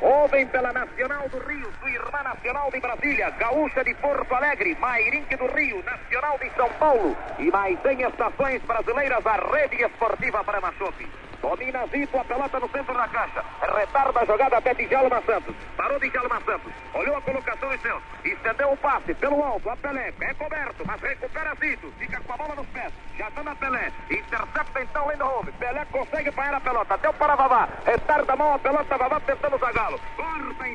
Ouvem pela Nacional do Rio, sua irmã Nacional de Brasília, Gaúcha de Porto Alegre, Mairinque do Rio, Nacional de São Paulo e mais 100 estações brasileiras, a rede esportiva Brahma Chopp. Domina Zito, a pelota no centro da caixa. Retarda a jogada até Djalma Santos. Parou Djalma Santos. Olhou a colocação e seus. Estendeu o passe pelo alto. A Pelé é coberto, mas recupera Zito. Fica com a bola nos pés. Já está na Pelé. Intercepta então Lindholm. Pelé consegue parar a pelota. Deu para Vavá. Retarda a mão a pelota. Vavá tentando Zagalo. Corta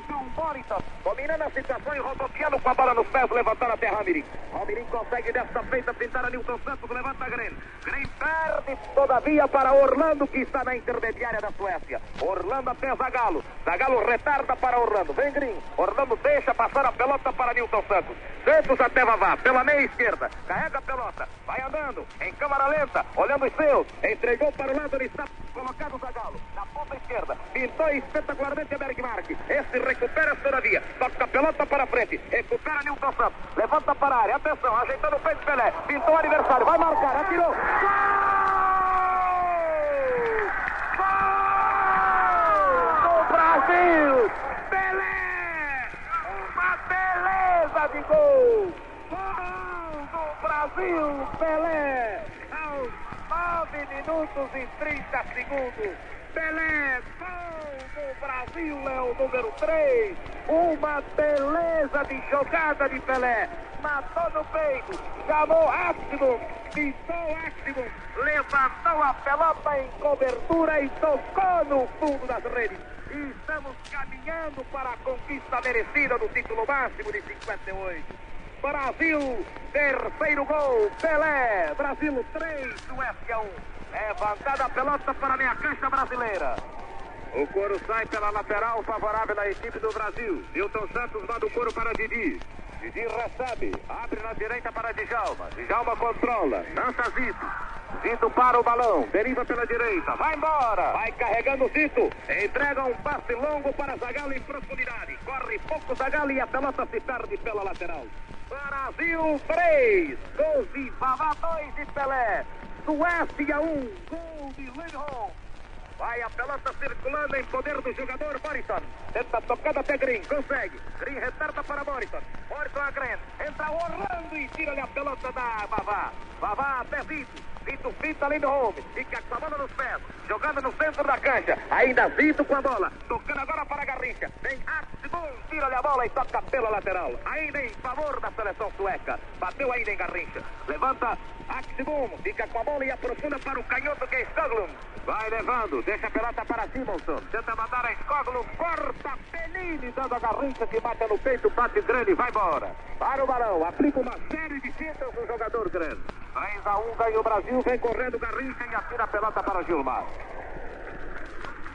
então. Dominando a situação e rodopiando com a bola nos pés. Levantando até Ramirim. Ramirim consegue desta feita pintar a Nilton Santos. Levanta a Gren. Gren perde todavia para Orlando que está na intermediária da Suécia. Orlando até Zagalo. Zagalo retarda para Orlando. Vem Green. Orlando deixa passar a pelota para Nilton Santos. Santos até Vavá, pela meia esquerda. Carrega a pelota. Vai andando. Em câmara lenta. Olhando os seus. Entregou para o lado. Ele está colocado Zagalo. Na ponta esquerda. Pintou espetacularmente a Bergmark. Esse recupera todavia. Toca a pelota para frente. Recupera Nilton Santos. Levanta para a área. Atenção. Ajeitando o peito Pelé. Pintou o aniversário. Vai marcar. Atirou. Gol! Brasil! Pelé! Uma beleza de gol! Gol do Brasil! Pelé! Aos 9 minutos e 30 segundos. Pelé, gol do Brasil, é o número 3. Uma beleza de jogada de Pelé. Matou no peito, chamou Aximum, pisou Aximum, levantou a pelota em cobertura e tocou no fundo das redes. E estamos caminhando para a conquista merecida do título máximo de 58. Brasil, terceiro gol, Pelé, Brasil 3, Suécia 1. Levantada a pelota para a minha cancha brasileira. O couro sai pela lateral favorável à equipe do Brasil. Nilton Santos manda o couro para Didi. Didi recebe, abre na direita para Djalma. Djalma controla, dança Zito. Zito para o balão, deriva pela direita, vai embora. Vai carregando Zito, entrega um passe longo para Zagallo em profundidade. Corre pouco Zagallo e a pelota se perde pela lateral. Brasil 3, gols de Vavá 2 de Pelé. Suécia 1, gol de Lindholm. Vai a pelota circulando em poder do jogador Morrison. Tenta tocada até Green, consegue. Green retarda para Morrison. Morrison a Green. Entra Orlando e tira-lhe a pelota da Vavá. Vavá até Zito. Zito finta ali no home. Fica com a bola nos pés. Jogando no centro da cancha. Ainda Zito com a bola. Tocando agora para Garrincha. Vem Axibum. Tira-lhe a bola e toca pela lateral. Ainda em favor da seleção sueca. Bateu ainda em Garrincha. Levanta Axibum. Fica com a bola e aprofunda para o canhoto que é Skoglund. Vai levando. Deixa a pelota para Simonson. Tenta mandar a Skoglund. Corta Penini. Dando a Garrincha que bate no peito. Bate grande. Vai embora. Para o balão. Aplica uma série de cintas no jogador grande. 3 a 1 ganha o Brasil. Vem correndo Garrincha e atira a pelota para Gilmar.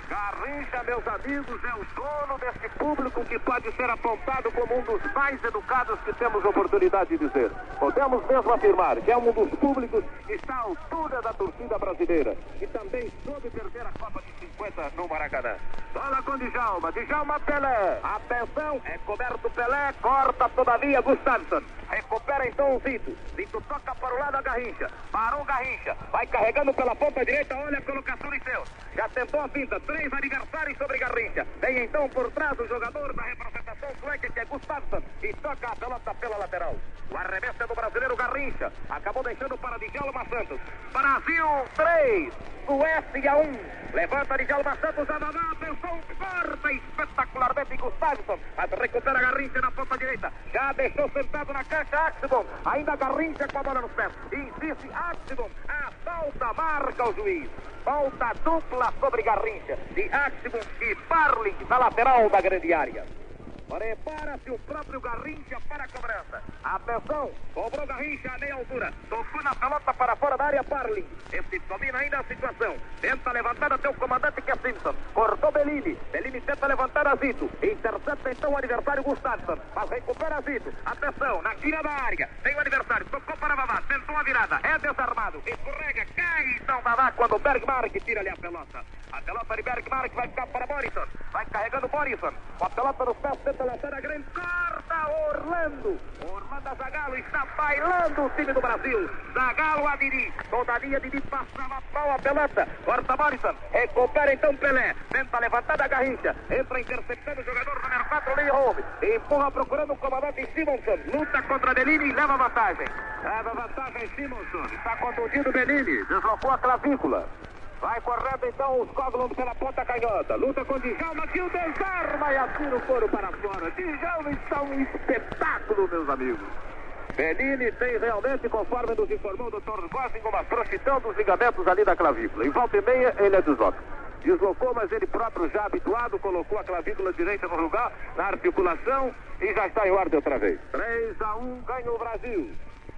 Garrincha, meus amigos, é o dono desse público que pode ser apontado como um dos mais educados que temos oportunidade de dizer. Podemos mesmo afirmar que é um dos públicos que está à altura da torcida brasileira e também soube perder a Copa de 50 no Maracanã. Bola com Djalma, Djalma Pelé. Atenção, é coberto Pelé, corta todavia Gustafsson. Recupera então o Zito. Zito toca para o lado a Garrincha. Parou Garrincha. Vai carregando pela ponta direita. Olha a colocação de seus. Já tentou a pinta. Três aniversários sobre Garrincha. Vem então por trás o jogador da representação sueca que é Gustafsson. E toca a pelota pela lateral. O arremesso é do brasileiro Garrincha. Acabou deixando para Djalma Santos. Brasil 3. Suécia 1. Levanta Djalma Santos. A Dadá. Atenção. Corta espetacularmente Gustafsson. Mas recupera Garrincha na ponta direita. Já deixou sentado na caixa Axibon. Ainda Garrincha com a bola nos pés. Insiste Axibon. A falta marca o juiz. Falta dupla sobre Garrincha. De Axibon e Parling na lateral da grande área. Prepara-se o próprio Garrincha para a cobrança. Atenção, cobrou Garrincha a meia altura. Tocou na pelota para fora da área Parling. Esse domina ainda a situação. Tenta levantar até o comandante que é Simpson. Cortou Bellini. Bellini tenta levantar a Zito. Intercepta então o adversário Gustafsson. Mas recupera Zito. Atenção, na tira da área. Tem o adversário. Tocou para Vavá. Tentou a virada. É desarmado. Escorrega. Cai então Vavá quando Bergmark tira-lhe a pelota. A pelota de Bergmark vai ficar para Morrison. Vai carregando Morrison. Com a pelota nos pés, tenta lançar a grande. Corta Orlando. Orlando Zagalo está bailando o time do Brasil. Zagalo a Didi. Todavia Didi passava mal a pelota. Corta Morrison. Recupera então Pelé. Tenta levantar a Garrincha. Entra interceptando o jogador número 4, Lee Home. Empurra procurando o comandante Simonson. Luta contra Bellini e leva vantagem. Leva vantagem Simonson. Está contundido Bellini. Deslocou a clavícula. Vai correndo então os Coglund pela ponta canhota. Luta com Djalma que o desarma e atira o couro para fora. Djalma está um espetáculo, meus amigos. Bellini tem realmente, conforme nos informou o Dr. Gosling, uma prostituição dos ligamentos ali da clavícula. Em volta e meia, ele é desloca. Deslocou, mas ele próprio já habituado, colocou a clavícula direita no lugar, na articulação e já está em ordem outra vez. 3 a 1 ganha o Brasil.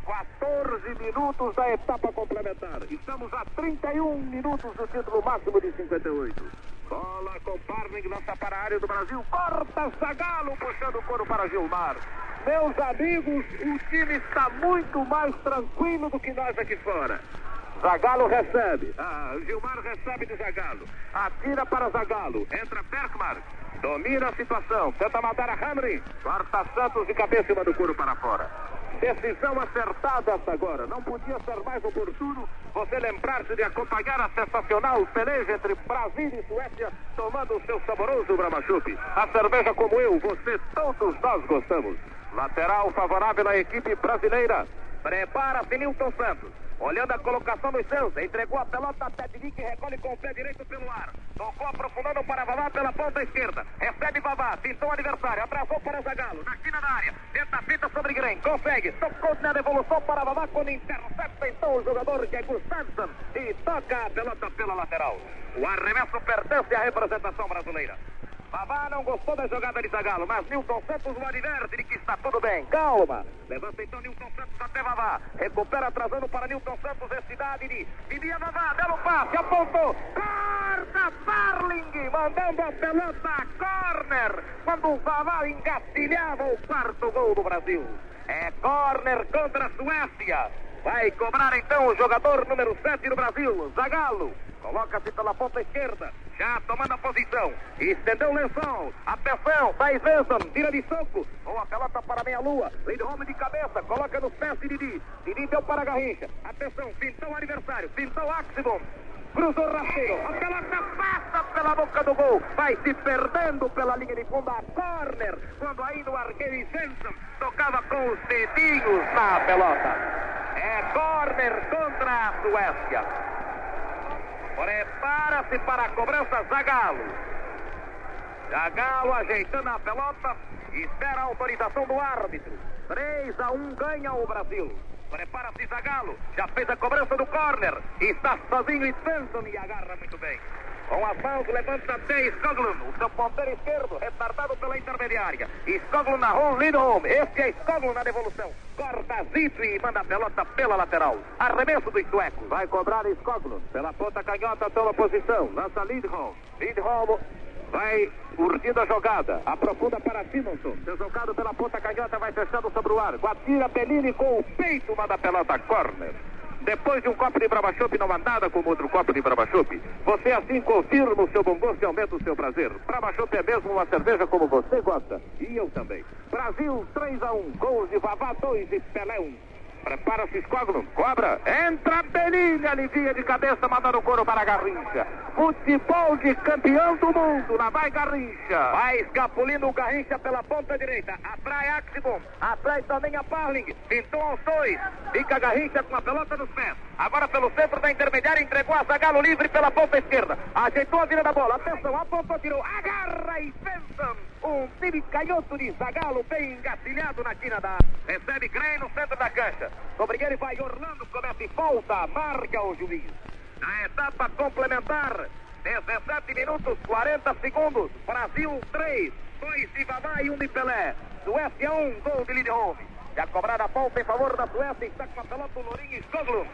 14 minutos da etapa complementar. Estamos a 31 minutos do título máximo de 58. Bola com Parling, lança para a área do Brasil. Corta Zagalo, puxando o couro para Gilmar. Meus amigos, o time está muito mais tranquilo do que nós aqui fora. Zagalo recebe. Ah, Gilmar recebe de Zagalo. Atira para Zagalo. Entra Berkmar. Domina a situação. Tenta matar a Hamrin. Corta Santos de cabeça em cima do couro para fora. Decisão acertada hasta agora. Não podia ser mais oportuno você lembrar-se de acompanhar a sensacional peleja entre Brasil e Suécia, tomando o seu saboroso Brahma Chup. A cerveja como eu, você, todos nós gostamos. Lateral favorável à equipe brasileira. Prepara-se Nilton Santos. Olhando a colocação dos seus, entregou a pelota a Pedrick, recolhe com o pé direito pelo ar. Tocou aprofundando para Vavá pela ponta esquerda. Recebe Vavá, pintou o adversário, atrasou para Zagalo, na esquina da área. Tenta a fita sobre Green, consegue. Tocou na devolução para Vavá quando intercepta então o jogador que é Gustafsson e toca a pelota pela lateral. O arremesso pertence à representação brasileira. Vavá não gostou da jogada de Zagalo, mas Nilton Santos o adverte de que está tudo bem. Calma. Levanta então Nilton Santos até Vavá. Recupera atrasando para Nilton Santos esse idade de Vidia Vavá. Belo passe, apontou. Corta Parling, mandando a pelota a corner. Quando o Vavá engatilhava o quarto gol do Brasil. É corner contra a Suécia. Vai cobrar então o jogador número 7 do Brasil, Zagalo. Coloca-se pela ponta esquerda, já tomando a posição. Estendeu o lençol. Atenção, vai Svensson, tira de soco. Boa pelota para meia-lua. Lindholm de cabeça, coloca nos pés de Didi. Didi deu para a Garrincha. Atenção, pintou o adversário, pintou Axibon. Cruzou rasteiro. A pelota passa pela boca do gol. Vai se perdendo pela linha de fundo. A corner. Quando ainda o arqueiro Svensson tocava com os dedinhos na pelota. É corner contra a Suécia. Prepara-se para a cobrança Zagalo. Zagalo ajeitando a pelota. Espera a autorização do árbitro. 3 a 1 ganha o Brasil. Prepara-se Zagalo. Já fez a cobrança do corner. Está sozinho e Svensson e agarra muito bem. Com as mãos levanta até Skoglund, o seu ponteiro esquerdo, retardado pela intermediária. Skoglund na Ron Lindholm. Este é Skoglund na devolução. Corta Zito e manda a pelota pela lateral. Arremesso do sueco. Vai cobrar Skoglund. Pela ponta canhota toma posição. Lança Lindholm. Lindholm vai urdindo a jogada. Aprofunda para Simonson. Seu jogado pela ponta canhota vai fechando sobre o ar. Guatira Bellini com o peito manda a pelota corner. Depois de um copo de Brabachop não há nada como outro copo de Brabachop. Você assim confirma o seu bom gosto e aumenta o seu prazer. Brabachop é mesmo uma cerveja como você gosta. E eu também. Brasil 3 a 1. Gols de Vavá 2 e Pelé 1. Prepara-se Skoglund, cobra, entra Belinha, alivia de cabeça, mandando o couro para a Garrincha. Futebol de campeão do mundo, lá vai Garrincha. Vai escapulindo o Garrincha pela ponta direita, atrai Axibon, atrai também a Parling, pintou aos dois, fica a Garrincha com a pelota nos pés. Agora pelo centro da intermediária, entregou a Zagalo livre pela ponta esquerda, ajeitou a vira da bola, atenção, apontou, tirou, agarra e Svensson. Um time canhoto de Zagalo bem engatilhado na quina da Recebe Grey no centro da cancha. Sobre ele vai Orlando, comete falta, marca o juiz. Na etapa complementar, 17 minutos 40 segundos. Brasil 3, 2 de Vavá e 1 de Pelé. Suécia 1, gol de Lindholm. Já cobrada a falta em favor da Suécia, está com a pelota o Lourinho Skoglund.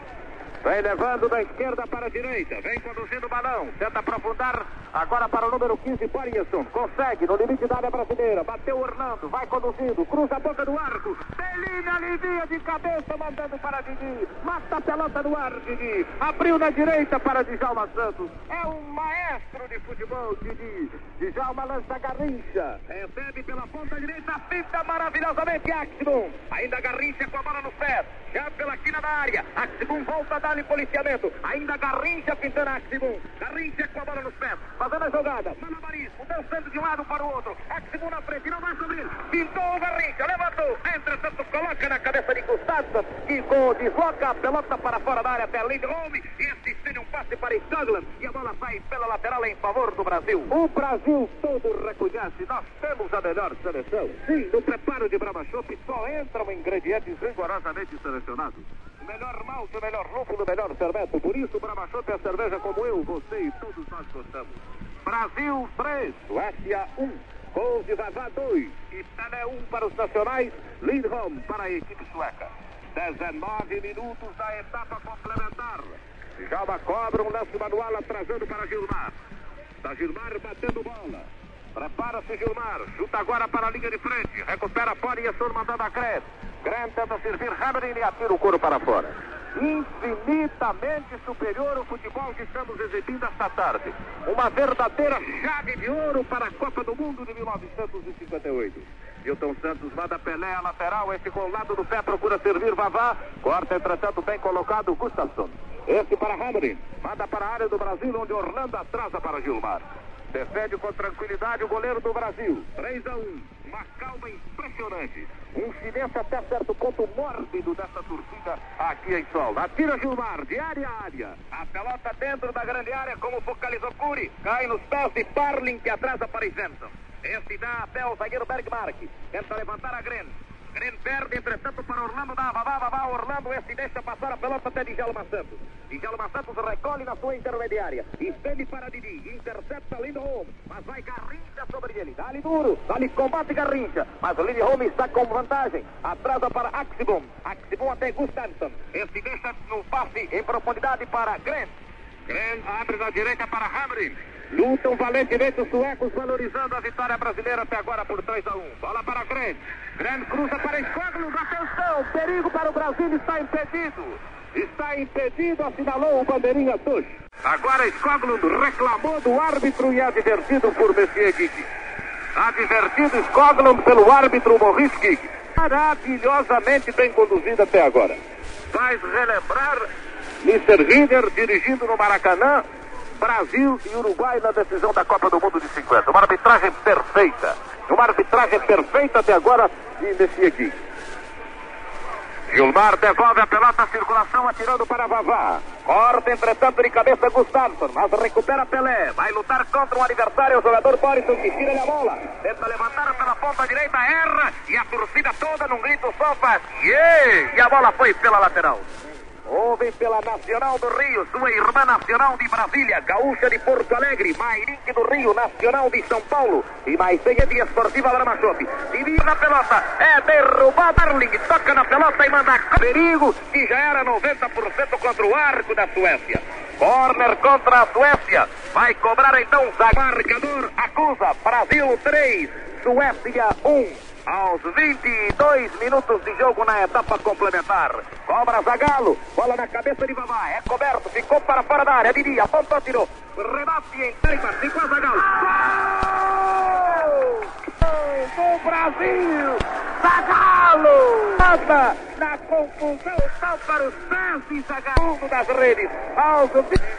Vem levando da esquerda para a direita. Vem conduzindo o balão. Tenta aprofundar. Agora para o número 15, Parisson. Consegue no limite da área brasileira. Bateu Orlando. Vai conduzindo. Cruza a boca do arco. Belina alivia de cabeça, mandando para Didi. Mata a pelota no ar, Didi. Abriu na direita para Djalma Santos. É um maestro de futebol, Didi. Djalma lança Garrincha. Recebe pela ponta direita. Pinta maravilhosamente Aximum. Ainda Garrincha com a bola nos pés. Já pela quina da área. Aximum volta a dar policiamento. Ainda Garrincha pintando Aximum. Garrincha com a bola nos pés. Fazendo a jogada. Malabarismo. Dançando de um lado para o outro. Aximum na frente. Não vai subir. Pintou o Garrincha. Levantou. Entretanto, coloca na cabeça de Gustavo. E com, desloca a pelota para fora da área até Lindholm. E estende um passe para Skoglund. E a bola sai pela lateral em favor do Brasil. O Brasil todo reconhece. Nós temos a melhor seleção. Sim, no preparo de Brahma Chopp só entram ingredientes rigorosamente selecionados. Melhor malte, o melhor lúpulo, melhor fermento. Por isso, Chopp é a cerveja como eu, você e todos nós gostamos. Brasil 3, Suécia 1. Gols de Vavá 2 e Pelé 1 para os nacionais, Lindholm para a equipe sueca. 19 minutos da etapa complementar. Djalma cobra um lance manual atrasando para Gilmar. Está Gilmar batendo bola. Prepara-se Gilmar. Chuta agora para a linha de frente. Recupera fora e Essor mandando a Grant. Grant tenta servir Hammerin e atira o couro para fora. Infinitamente superior o futebol que estamos exibindo esta tarde. Uma verdadeira chave de ouro para a Copa do Mundo de 1958. Milton Santos manda Pelé a lateral, esse com o lado do pé procura servir Vavá. Corta, entretanto, bem colocado Gustafsson. Esse para Hamrin. Manda para a área do Brasil, onde Orlando atrasa para Gilmar. Defende com tranquilidade o goleiro do Brasil. 3 a 1. Uma calma impressionante. Um silêncio até certo ponto mórbido dessa torcida aqui em Sol. Atira Gilmar, de área a área. A pelota dentro da grande área, como focalizou Curi. Cai nos pés de Parlin, que atrasa para Isenson. Este dá até o zagueiro Bergmark. Tenta levantar a Gren. Gren perde, entretanto, para Orlando. Dá, vavá, vavá, Orlando. Esse deixa passar a pelota até Djalma Santos. Djalma Santos recolhe na sua intermediária. Estende para Didi. Intercepta Lindholm. Mas vai Garrincha sobre ele. Dá-lhe duro. Dá-lhe combate Garrincha. Mas Lindholm está com vantagem. Atrasa para Axibum. Axibum até Gustafsson. Esse deixa no passe em profundidade para Gren. Gren abre na direita para Hamrin. Lutam valentemente os suecos, valorizando a vitória brasileira até agora por 3 a 1. Bola para Gren. Gren cruza para Escógulos. Atenção, perigo para o Brasil, está impedido. Está impedido, assinalou o bandeirinha Tush. Agora Escógulos reclamou do árbitro e advertido por Messier. Advertido Escógulos pelo árbitro Maurice Guigui. Maravilhosamente bem conduzido até agora. Faz relembrar Mr. Ringer dirigindo no Maracanã Brasil e Uruguai na decisão da Copa do Mundo de 50. Uma arbitragem perfeita. Uma arbitragem perfeita até agora de Messier aqui. Gilmar devolve a pelota à circulação, atirando para Vavá. Corta, entretanto, de cabeça Gustafsson, mas recupera Pelé. Vai lutar contra o adversário, o jogador Borisson, que tira a bola. Tenta levantar pela ponta direita, erra. E a torcida toda num grito só faz. Yeah! E a bola foi pela lateral. Houve pela Nacional do Rio, sua irmã Nacional de Brasília, Gaúcha de Porto Alegre, Mairink do Rio, Nacional de São Paulo e mais seguinte Esportiva Brahmachope. Divide na pelota, é derrubado Darling, toca na pelota e manda perigo, que já era 90% contra o arco da Suécia. Corner contra a Suécia, vai cobrar então o marcador, acusa, Brasil 3, Suécia 1 aos 22 minutos de jogo na etapa complementar. Cobra Zagalo, bola na cabeça de Vavá, é coberto, ficou para fora da área, Didi, apontou, tirou, rebate em cima, ficou a Zagalo. Gol do Brasil! Zagalo! Nada na confusão, só para os pés de Zagalo das redes. Aos...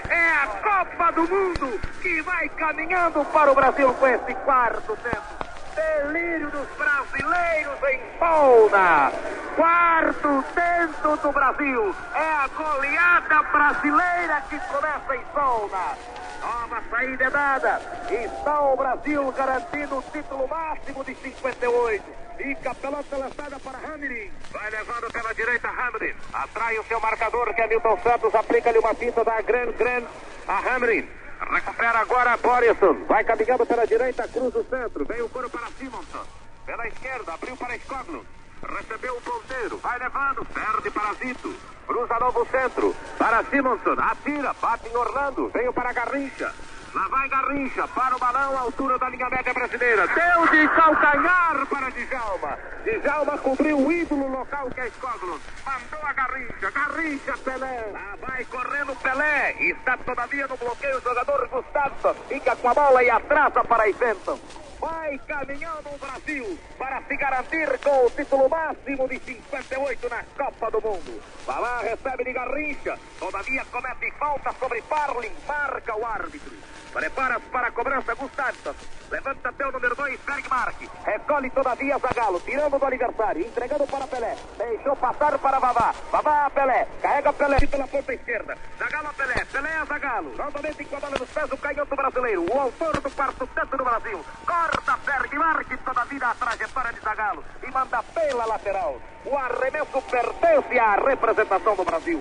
É a Copa do Mundo que vai caminhando para o Brasil com esse quarto tempo delírio dos brasileiros em Pauna. Quarto dentro do Brasil. É a goleada brasileira que começa em Pauna. Nova saída é dada. Está o Brasil garantindo o título máximo de 58. Fica a pelota lançada para Hamilton. Vai levando pela direita Hamilton. Atrai o seu marcador, que é Milton Santos. Aplica-lhe uma pinta da Gran Gran a Hamilton. Recupera agora Borisson. Vai caminhando pela direita, cruza o centro. Vem o coro para Simonson. Pela esquerda, abriu para Skoglo. Recebeu o ponteiro. Vai levando. Perde para Zito. Cruza novo centro. Para Simonson. Atira. Bate em Orlando. Veio para Garrincha. Lá vai Garrincha, para o balão, altura da linha média brasileira. Deu de calcanhar para Djalma. Djalma cobriu o ídolo local que é Skoglo. Mandou a Garrincha. Garrincha, Pelé. Lá vai correndo Pelé. Está todavia no bloqueio o jogador Gustavo. Fica com a bola e atrasa para Iventon. Vai caminhando o Brasil para se garantir com o título máximo de 58 na Copa do Mundo. Balá recebe de Garrincha. Todavia comete falta sobre Parlin. Marca o árbitro. Prepara-se para a cobrança Gustafsson. Levanta até o número 2, Bergmark. Recolhe todavia Zagalo, tirando do adversário, entregando para Pelé. Deixou passar para Vavá. Vavá Pelé. Carrega Pelé pela ponta esquerda. Zagalo a Pelé. Pelé a Zagalo. Novamente bola nos pés do canhoto brasileiro. O autor do quarto teto do Brasil. Corta Bergmark todavia a trajetória de Zagalo. E manda pela lateral. O arremesso pertence à representação do Brasil.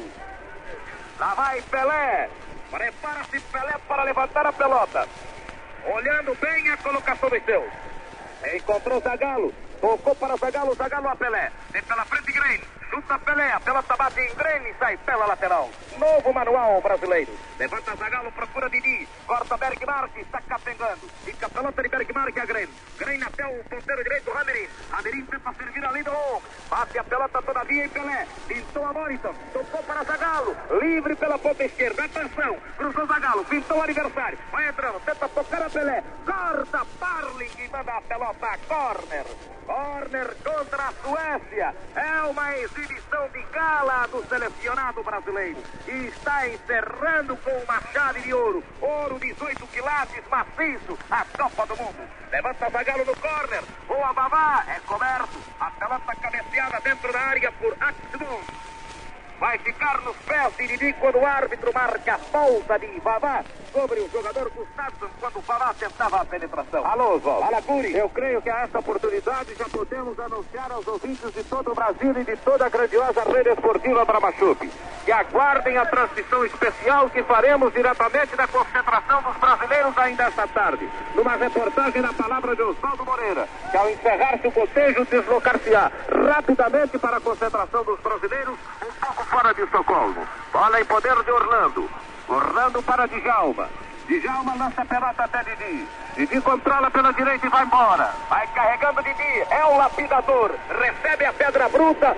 Lá vai Pelé. Prepara-se Pelé para levantar a pelota. Olhando bem a colocação dos seus. Encontrou Zagalo. Tocou para Zagalo, Zagalo a Pelé. Vem pela frente Green. Chuta Pelé, a pelota bate em Grêmio e sai pela lateral. Novo manual brasileiro. Levanta Zagalo, procura Didi, corta Bergmark, está capengando. Fica a pelota de Bergmark a Grêmio. Grêmio até o ponteiro direito, Ramirim. Ramirim tenta servir ali do homem. Bate a pelota todavia em Pelé. Pintou a Morrison, tocou para Zagalo. Livre pela ponta esquerda, atenção. Cruzou Zagalo, pintou o adversário. Vai entrando, tenta tocar a Pelé. Corta Parling e manda a pelota a corner. Corner contra a Suécia. É uma exibição de gala do selecionado brasileiro. E está encerrando com uma chave de ouro. Ouro 18 quilates maciço. A Copa do Mundo. Levanta Zagalo no corner. Boa Babá. É coberto. A pelota cabeceada dentro da área por Axel. Vai ficar nos pés de Didi quando o árbitro marca a falta de Vavá sobre o jogador Gustavo quando o Vavá tentava a penetração. Alô, Oswaldo. Alacuri. Eu creio que a esta oportunidade já podemos anunciar aos ouvintes de todo o Brasil e de toda a grandiosa rede esportiva Bramachup que aguardem a transmissão especial que faremos diretamente da concentração dos brasileiros ainda esta tarde. Numa reportagem na palavra de Oswaldo Moreira, que ao encerrar-se o botejo deslocar-se-á rapidamente para a concentração dos brasileiros um pouco fora de Estocolmo. Bola em poder de Orlando. Orlando para Djalma. Djalma lança a pelota até Didi. Didi controla pela direita e vai embora. Vai carregando Didi. É o lapidador. Recebe a pedra bruta.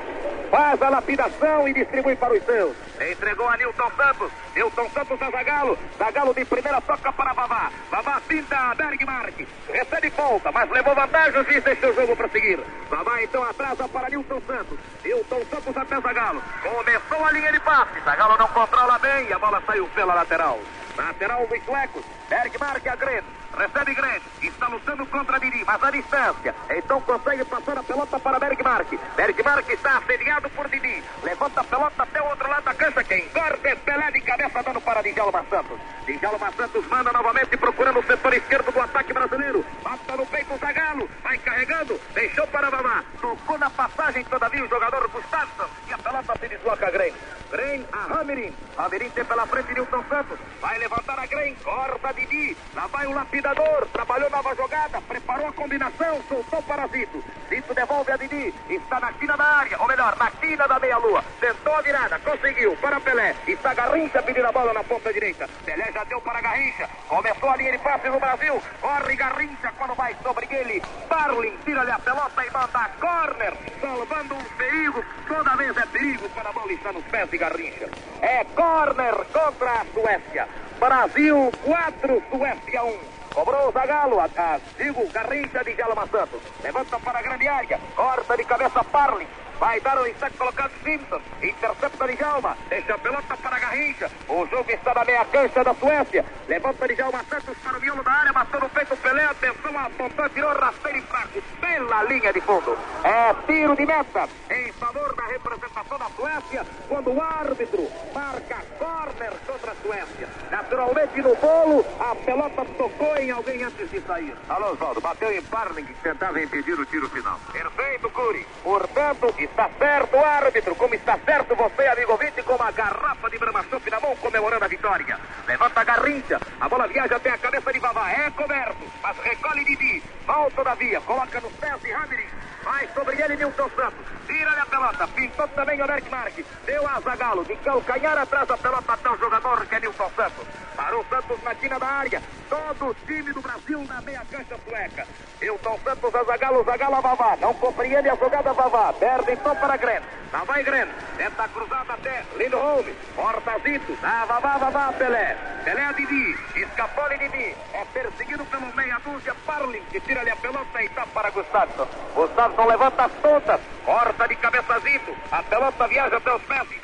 Faz a lapidação e distribui para os seus. Entregou a Nilton Santos. Nilton Santos a Zagalo. Zagalo de primeira toca para Vavá. Vavá pinta a Bergmark. Recebe ponta, mas levou vantagem e deixou o jogo para seguir. Vavá então atrasa para Nilton Santos. Nilton Santos até Zagalo. Começou a linha de passe. Zagalo não controla bem e a bola saiu pela lateral. Lateral dos suecos. Bergmark a Grêmio. Recebe Grêmio. Está lutando contra Didi, mas a distância. Então consegue passar a pelota para Bergmark. Bergmark está assediado por Didi. Levanta a pelota até o outro lado da cancha. Quem corta é Pelé de cabeça dando para Djalma Santos. Djalma Santos manda novamente procurando o setor esquerdo do ataque brasileiro. Bata no peito o Zagalo. Vai carregando. Deixou para Vavá. Tocou na passagem todavia o jogador Gustavo. E a pelota se desloca a Grêmio. Grêmio a Ramirim. Ramirim tem pela frente Nilton Santos. Vai levantar a Grêmio. Corta Didi. Lá vai o lapidador. Trabalhou nova jogada. Preparou a combinação. Soltou para Zito. Zito devolve a Didi. Está na quina da área. Ou melhor, na quina da meia-lua. Tentou a virada. Conseguiu. Para Pelé. Está Garrincha pedindo a bola na ponta direita. Pelé já deu para Garrincha. Começou a linha de passe no Brasil. Corre Garrincha quando vai sobre ele. Darling tira-lhe a pelota e manda a corner. Salvando um perigo. Toda vez é perigo quando a bola está nos pés de Garrincha. É corner contra a Suécia. Brasil 4, Suécia 1. Cobrou o Zagalo, a, a, digo, Garrincha de Jalma Santos. Levanta para a grande área, corta de cabeça Parlin. Vai dar o instante colocado Simpson. Intercepta de Jalma. Deixa a pelota para Garrincha. O jogo está na meia cancha da Suécia. Levanta de Jalma Santos para o miolo da área. Matou no peito o Pelé. Atenção, apontou, tirou rasteiro e fraco. Pela linha de fundo. É tiro de meta em favor da representação da Suécia. Quando o árbitro marca corner contra a Suécia. Naturalmente no bolo, a pelota tocou em alguém antes de sair. Alô, Oswaldo. Bateu em Parling que tentava impedir o tiro final. Perfeito, Curi. Portanto, está certo o árbitro, como está certo você, amigo ouvinte, com uma garrafa de Brahma na mão, comemorando a vitória. Levanta a garrincha, a bola viaja até a cabeça de Vavá, é coberto, mas recolhe Didi, volta todavia, coloca nos pés de Ramirim, vai sobre ele Nilton Santos, tira-lhe a pelota, pintou também o Mark, deu a Zagalo, de calcanhar atrás da pelota até o jogador que é Nilton Santos. Parou Santos na quina da área, todo o time do Brasil na meia cancha sueca. Nilton Santos a Zagalo, Zagalo a Vavá, não compreende a jogada Vavá, perde então para Gren. Lá vai Gren. Tenta a cruzada até Lindholm. Portazito. Dá Vavá, Vavá, Pelé. Pelé a Didi. Escapou de Didi. É perseguido pelo meia dúzia Parlin, que tira-lhe a pelota e tá para Gustavo. Gustavo levanta as pontas. Corta de cabeça Zito. A pelota viaja até os pés de.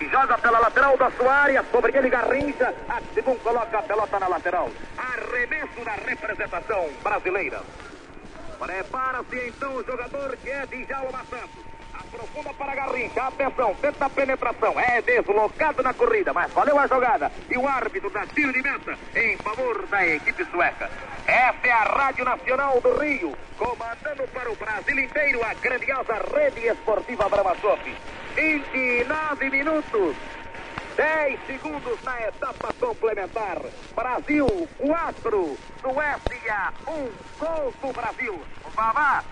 E joga pela lateral da sua área. Sobre ele Garrincha. Aximon coloca a pelota na lateral. Arremesso da representação brasileira. Prepara-se então o jogador que é de Djalma Santos. Aprofunda para Garrincha. Atenção, tenta a penetração. É deslocado na corrida, mas valeu a jogada. E o árbitro dá tiro de meta em favor da equipe sueca. Essa é a Rádio Nacional do Rio, comandando para o Brasil inteiro a grandiosa rede esportiva Brahmasop. 29 minutos. 10 segundos na etapa complementar. Brasil 4, Suécia 1. Um. Gol do Brasil. Vavá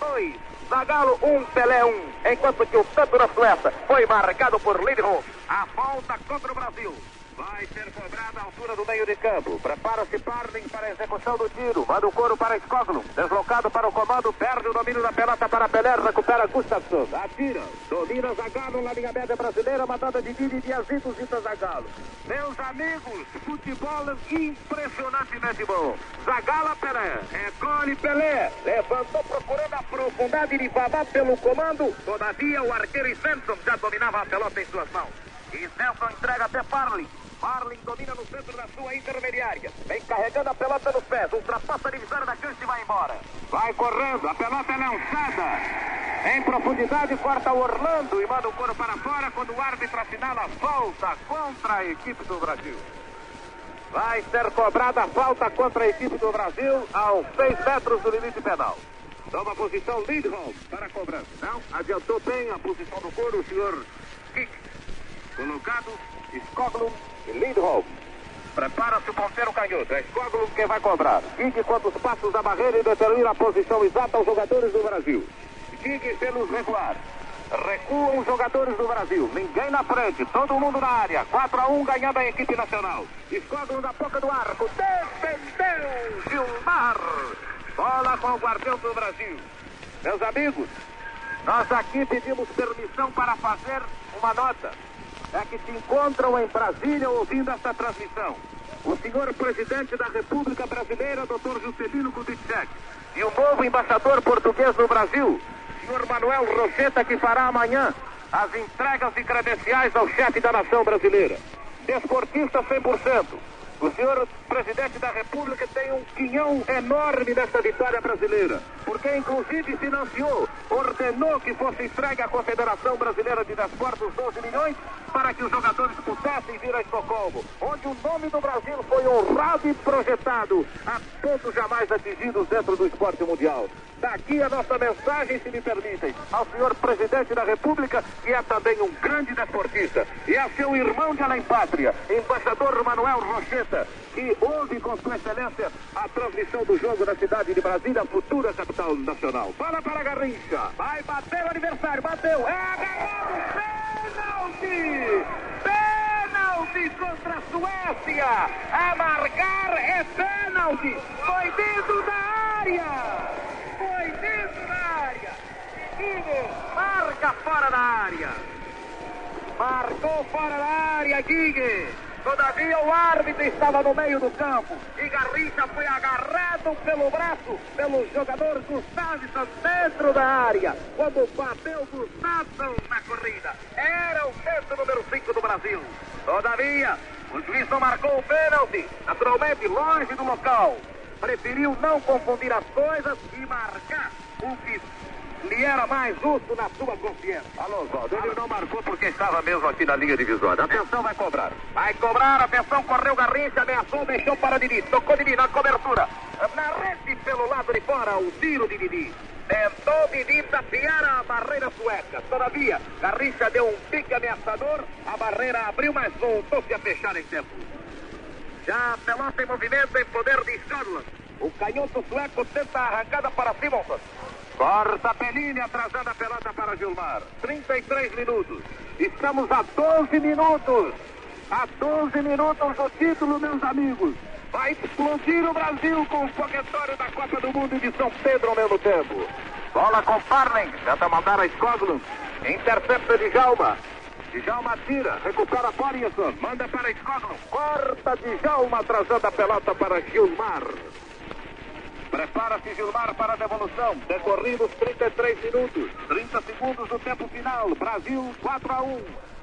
2. Zagalo 1, um, Pelé 1. Um, enquanto que o tanto da Suécia foi marcado por Lindholm. A falta contra o Brasil. Vai ser cobrada a altura do meio de campo. Prepara-se Parling para a execução do tiro. Manda o couro para Skoglu. Deslocado para o comando. Perde o domínio da pelota para Pelé. Recupera Gustafsson. Atira. Domina Zagalo na linha média brasileira. Matada de Didi de Azito Zita Zagalo. Meus amigos, futebol impressionantemente bom. Zagala Pelé. Recolhe Pelé. Levantou procurando a profundidade de Babá pelo comando. Todavia o arqueiro Svensson já dominava a pelota em suas mãos. E Svensson entrega até Parling. Marlin domina no centro da sua intermediária. Vem carregando a pelota nos pés. Ultrapassa a divisória da cancha e vai embora. Vai correndo. A pelota é lançada. Em profundidade, corta o Orlando e manda o couro para fora quando o árbitro assinala falta contra a equipe do Brasil. Vai ser cobrada a falta contra a equipe do Brasil aos 6 metros do limite penal. Toma posição Lindholm para a cobrança. Não, adiantou bem a posição do couro o senhor Kick. Colocado Skoglund Lindholm. Prepara-se o ponteiro canhoto. É Skoglund quem vai cobrar. Fique quantos passos da barreira e determina a posição exata aos jogadores do Brasil. Fique pelos regular. Recuam os jogadores do Brasil. Ninguém na frente. Todo mundo na área. 4 a 1 ganhando a equipe nacional. Skoglund na boca do arco. Defendeu Gilmar. Bola com o guardião do Brasil. Meus amigos, nós aqui pedimos permissão para fazer uma nota é que se encontram em Brasília ouvindo esta transmissão. O senhor presidente da República Brasileira, Dr. Juscelino Kubitschek, e o novo embaixador português no Brasil, senhor Manuel Roseta, que fará amanhã as entregas de credenciais ao chefe da nação brasileira. Desportista 100%. O senhor presidente da República tem um quinhão enorme nesta vitória brasileira, porque inclusive financiou, ordenou que fosse entregue à Confederação Brasileira de Desportos 12 milhões para que os jogadores pudessem vir a Estocolmo, onde o nome do Brasil foi honrado e projetado a todos jamais atingidos dentro do esporte mundial. Daqui a nossa mensagem, se me permitem, ao senhor presidente da República, que é também um grande desportista, e a seu irmão de além pátria, embaixador Manuel Rocheta, que ouve com sua excelência a transmissão do jogo da cidade de Brasília, futura capital nacional. Fala para Garrincha. Vai bater o adversário, bateu. É agarrado, pênalti! Pênalti contra a Suécia! A marcar é pênalti! Foi dentro da área! foi dentro da área. Guigues marca fora da área. Marcou fora da área, Guigues. Todavia o árbitro estava no meio do campo e Garrincha foi agarrado pelo braço pelo jogador Gustavson dentro da área. Quando bateu Gustavson na corrida, era o centro número 5 do Brasil. Todavia, o juiz não marcou o pênalti, naturalmente longe do local preferiu não confundir as coisas e marcar o que lhe era mais justo na sua confiança. Alô, Oswaldo, ele não marcou porque estava mesmo aqui na linha divisória. Atenção, vai cobrar. Vai cobrar, atenção, correu Garrincha, ameaçou, deixou para Didi, tocou Didi na cobertura. Na rede pelo lado de fora, o tiro de Didi. Tentou Didi tapear a barreira sueca. Todavia, Garrincha deu um pique ameaçador, a barreira abriu, mas voltou-se a fechar em tempo. Já a pelota em movimento em poder de Scotland. O canhoto sueco tenta a arrancada para Simonson. Corta Pelini atrasando a pelota para Gilmar. 33 minutos. Estamos a 12 minutos. A 12 minutos do título, meus amigos. Vai explodir o Brasil com o foguetório da Copa do Mundo e de São Pedro ao mesmo tempo. Bola com Farling. Tenta mandar a Skoglund. Intercepta de Jalma. Djalma tira, recupera Porinson, manda para Skoglund, corta Djalma atrasando a pelota para Gilmar. Prepara-se Gilmar para a devolução. Decorridos 33 minutos, 30 segundos do tempo final. Brasil 4 a 1.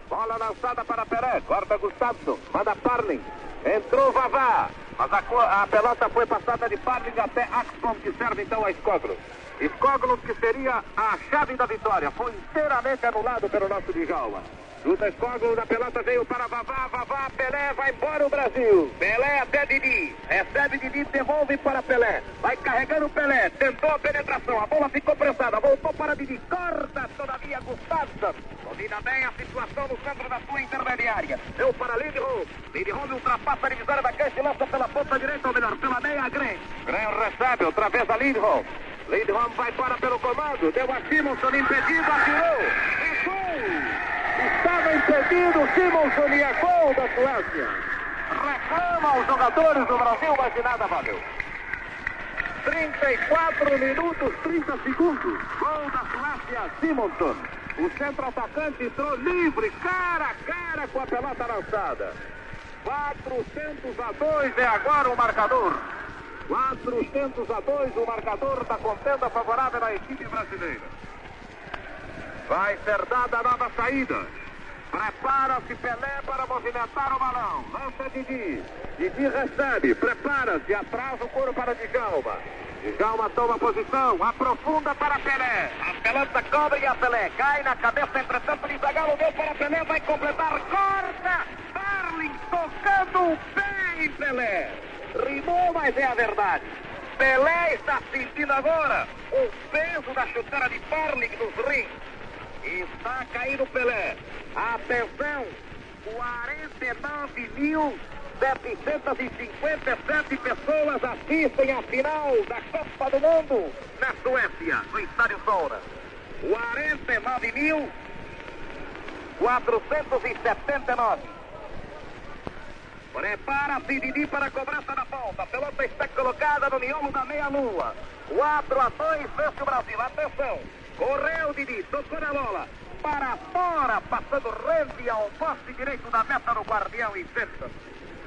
Bola lançada para Peré, corta Gustavo, manda Parling. Entrou Vavá, mas a, a, pelota foi passada de Parling até Axon, que serve então a Skoglund. Skoglund que seria a chave da vitória, foi inteiramente anulado pelo nosso Djalma. Luta Skoglund, a pelota veio para Vavá, Vavá, Pelé, vai embora o Brasil. Pelé até Didi, recebe Didi, devolve para Pelé. Vai carregando Pelé, tentou a penetração, a bola ficou pressada, voltou para Didi, corta todavia Gustafsson. Domina bem a situação no centro da sua intermediária. Deu para Lindholm. Lindholm ultrapassa a divisória da cancha e lança pela ponta direita, ou melhor, pela meia Gren. Gren recebe outra vez a Lindholm. Lindholm vai para pelo comando. Deu a Simonson impedido, atirou. E gol! Estava impedido Simonson e a gol da Suécia. Reclama os jogadores do Brasil, mas de nada valeu. 34 minutos 30 segundos. Gol da Suécia, Simonson. O centro-atacante entrou livre, cara a cara com a pelota lançada. 400 a 2 é agora o marcador. 400 a 2 o marcador da contenda favorável à equipe brasileira. Vai ser dada a nova saída. Prepara-se Pelé para movimentar o balão. Lança Didi. Didi recebe. Prepara-se. Atrasa o couro para Djalma. Djalma toma posição. Aprofunda para Pelé. A pelota cobre a Pelé. Cai na cabeça, entretanto, de Zagallo. Deu para Pelé. Vai completar. Corta. Darling tocando o Pelé. Rimou, mas é a verdade. Pelé está sentindo agora o peso da chuteira de Parling nos rins. Está caindo Pelé. Atenção, 49.757 pessoas assistem a final da Copa do Mundo na Suécia, no Estádio Soura. 49.479. Prepara-se Didi para a cobrança da ponta. A pelota está colocada no miolo da meia-lua. 4 a 2, vence o Brasil. Atenção. Correu Didi, tocou na bola. Para fora, passando rente ao poste direito da meta do guardião e Simpson.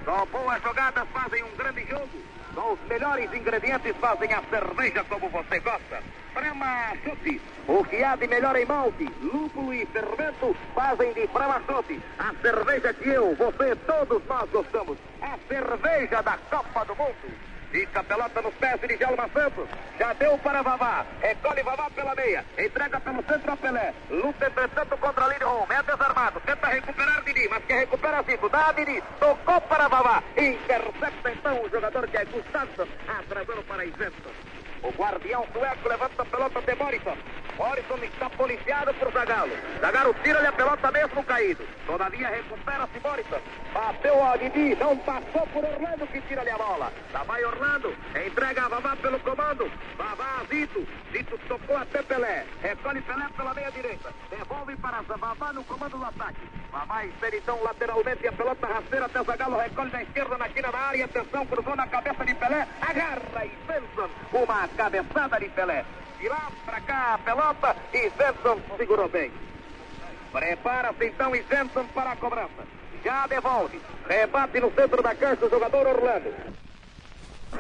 Só boas jogadas fazem um grande jogo. Só os melhores ingredientes fazem a cerveja como você gosta. Brahma Chute, o que há de melhor em malte, lúpulo e fermento fazem de Brahma Chute a cerveja que eu, você, todos nós gostamos. A cerveja da Copa do Mundo. Fica a pelota nos pés de Djalma Santos. Já deu para Vavá. Recolhe Vavá pela meia. Entrega pelo centro a Pelé. Luta entretanto contra Lindholm. É desarmado. Tenta recuperar Didi, mas quer recuperar Zico. Dá a Didi. Tocou para Vavá. Intercepta então o jogador que é Gustafsson. Atrasando para Isenson. O guardião sueco levanta a pelota de Morrison. Morrison está policiado por Zagallo. Zagallo tira-lhe a pelota mesmo caído. Todavia recupera-se Morrison. Bateu a Didi, não passou por Orlando que tira-lhe a bola. Lá vai Orlando, entrega a Vavá pelo comando. Vavá a Zito. Zito tocou até Pelé. Recolhe Pelé pela meia direita. Devolve para Vavá no comando do ataque. Vavá espera então lateralmente a pelota rasteira até Zagallo. Recolhe na esquerda na quina da área. Atenção, cruzou na cabeça de Pelé. Agarra e Benson. Uma cabeçada de Pelé. De lá para cá a pelota e Svensson segurou bem. Prepara-se então Svensson para a cobrança. Já devolve. Rebate no centro da cancha o jogador Orlando.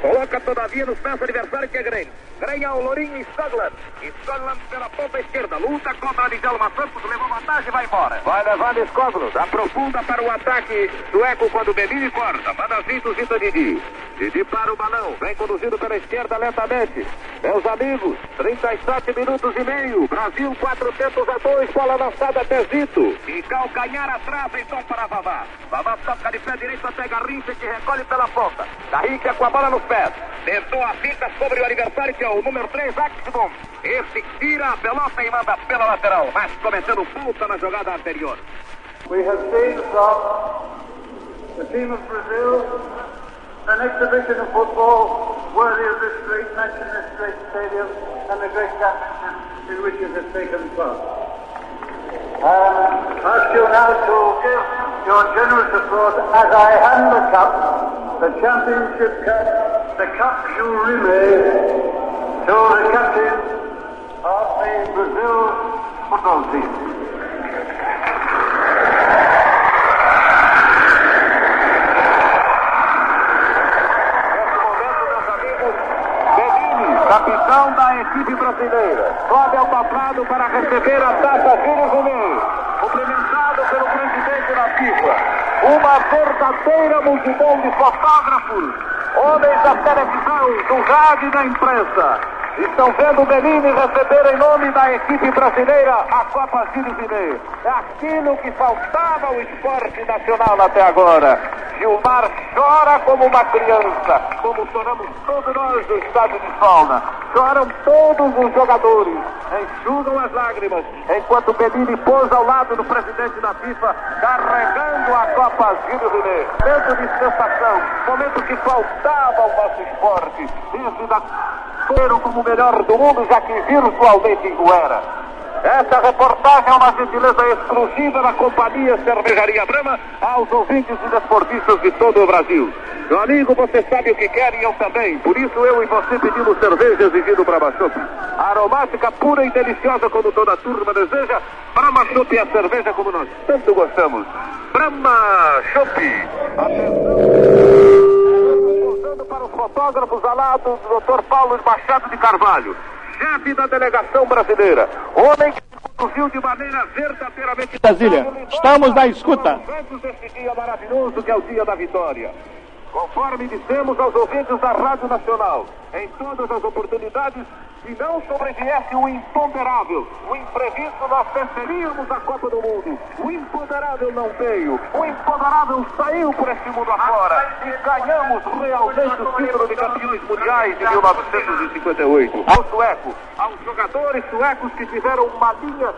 Coloca todavia nos pés adversário que é Grêmio. Grêmio ao Lourinho e Stogland. Stogland pela ponta esquerda. Luta contra Djalma Santos. Levou vantagem e vai embora. Vai levando Skogland. Aprofunda para o ataque sueco quando Belini corta. Manda Zito, Zito Didi. Didi para o balão. Vem conduzido pela esquerda lentamente. Meus amigos, 37 minutos e meio. Brasil 400 a 2. Bola lançada até Zito. E calcanhar atrás então para Vavá. Vavá toca de pé direito até Garrincha que recolhe pela ponta. Garrincha com a bola nos pés. Tentou a fita sobre o adversário que é o número 3, Axbom. Esse tira a pelota e manda pela lateral. Mas cometendo falta na jogada anterior. We have seen the team of Brazil an exhibition of football worthy of this great match in this great stadium and the great championship in which it has taken part. Um, ask you now to give your generous support as I hand the cup, the championship cup, the cup you Rimet, to the captain of the Brazil football team. Capitão da equipe brasileira, sobe ao tablado para receber a taça Gilles Rimet, cumprimentado pelo presidente da FIFA. Uma verdadeira multidão de fotógrafos, homens da televisão, do rádio e da imprensa. Estão vendo o Benini receber em nome da equipe brasileira a Copa Rimet. É aquilo que faltava ao esporte nacional até agora. Gilmar chora como uma criança, como choramos todos nós do estádio de Solna. Choram todos os jogadores, enxugam as lágrimas, enquanto Benini pousa ao lado do presidente da FIFA, carregando a Copa Gilles Rimet. Momento de sensação, momento que faltava ao nosso esporte. Desde da como o melhor do mundo, já que virtualmente o era. Essa reportagem é uma gentileza exclusiva da Companhia Cervejaria Brama aos ouvintes e desportistas de todo o Brasil. Meu amigo, você sabe o que quer e eu também. Por isso eu e você pedimos cerveja exigindo Brahma Chopp. Aromática, pura e deliciosa como toda a turma deseja. Brahma Chopp é a cerveja como nós tanto gostamos. Brahma Chopp. Atenção. Para os fotógrafos ao lado do Dr. Paulo Machado de Carvalho chefe da delegação brasileira. Homem que conduziu de maneira verdadeiramente. Brasília, estamos na escuta. Esse dia maravilhoso que é o dia da vitória. Conforme dissemos aos ouvintes da Rádio Nacional, em todas as oportunidades, se não sobreviesse o imponderável, o imprevisto, nós venceríamos a Copa do Mundo. O imponderável não veio, o imponderável saiu por este mundo afora e ganhamos realmente o título de campeões mundiais de 1958. Ao sueco, aos jogadores suecos que tiveram uma linha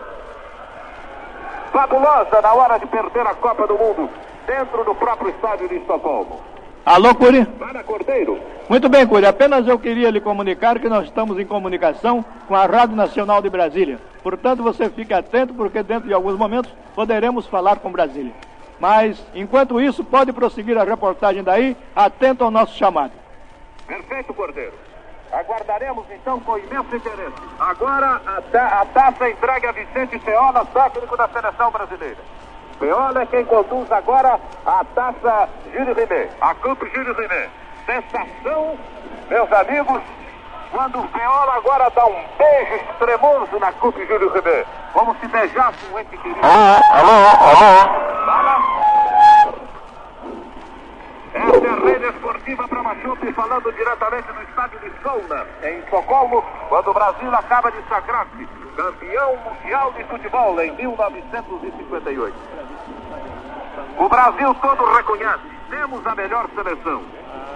fabulosa na hora de perder a Copa do Mundo dentro do próprio estádio de Estocolmo. Alô, Curi? Para Cordeiro. Muito bem, Curi. Apenas eu queria lhe comunicar que nós estamos em comunicação com a Rádio Nacional de Brasília. Portanto, você fique atento, porque dentro de alguns momentos poderemos falar com Brasília. Mas, enquanto isso, pode prosseguir a reportagem daí, atento ao nosso chamado. Perfeito, Cordeiro. Aguardaremos então com imenso interesse. Agora, a, ta a taça entregue a Vicente Ceola, técnico da seleção brasileira. Peola é quem conduz agora a taça Júlio Rimet, a Copa Júlio Rimet. Sensação, meus amigos, quando o Peola agora dá um beijo extremoso na Copa Júlio Rimet, como se beijasse um ente querido. Alô, alô, alô. Fala. Essa é a rede esportiva Bramachup falando diretamente do estádio de Solna, em Estocolmo, quando o Brasil acaba de sagrar-se campeão mundial de futebol em 1958. O Brasil todo reconhece, temos a melhor seleção.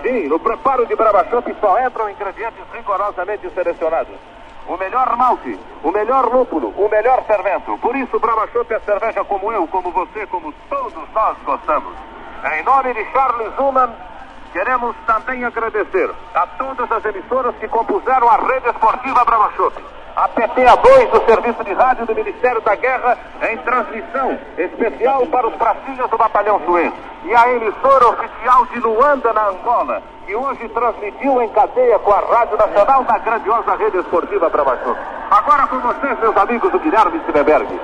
Sim, no preparo de Brabachop só entram ingredientes rigorosamente selecionados. O melhor malte, o melhor lúpulo, o melhor fermento. Por isso, Brabachop é cerveja como eu, como você, como todos nós gostamos. Em nome de Charles Zuman, queremos também agradecer a todas as emissoras que compuseram a rede esportiva Brabachop a PTA2 do Serviço de Rádio do Ministério da Guerra em transmissão especial para os pracinhas do Batalhão Suez. E a emissora oficial de Luanda, na Angola, que hoje transmitiu em cadeia com a Rádio Nacional da grandiosa rede esportiva Brabachuk. Agora com vocês, meus amigos do Guilherme Silberg.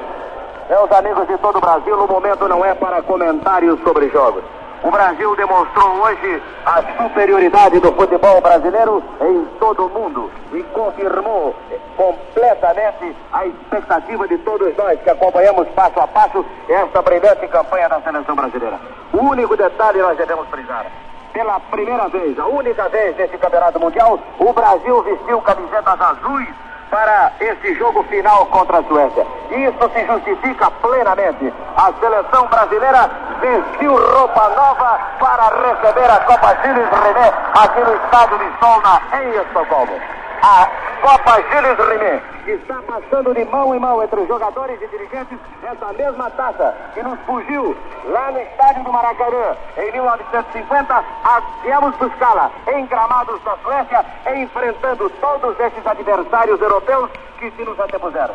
Meus amigos de todo o Brasil, o momento não é para comentários sobre jogos. O Brasil demonstrou hoje a superioridade do futebol brasileiro em todo o mundo e confirmou completamente a expectativa de todos nós que acompanhamos passo a passo esta brilhante campanha da seleção brasileira. O único detalhe nós devemos frisar. Pela primeira vez, a única vez nesse campeonato mundial, o Brasil vestiu camisetas azuis para esse jogo final contra a Suécia. Isso se justifica plenamente. A seleção brasileira vestiu roupa nova para receber a Copa Gilles René aqui no estádio de Solna, em Estocolmo. A Copa Gilles René está passando de mão em mão entre os jogadores e dirigentes essa mesma taça que nos fugiu lá no estádio do Maracanã em 1950. Viemos buscá-la em gramados da Suécia, enfrentando todos esses adversários europeus que se nos antepuseram.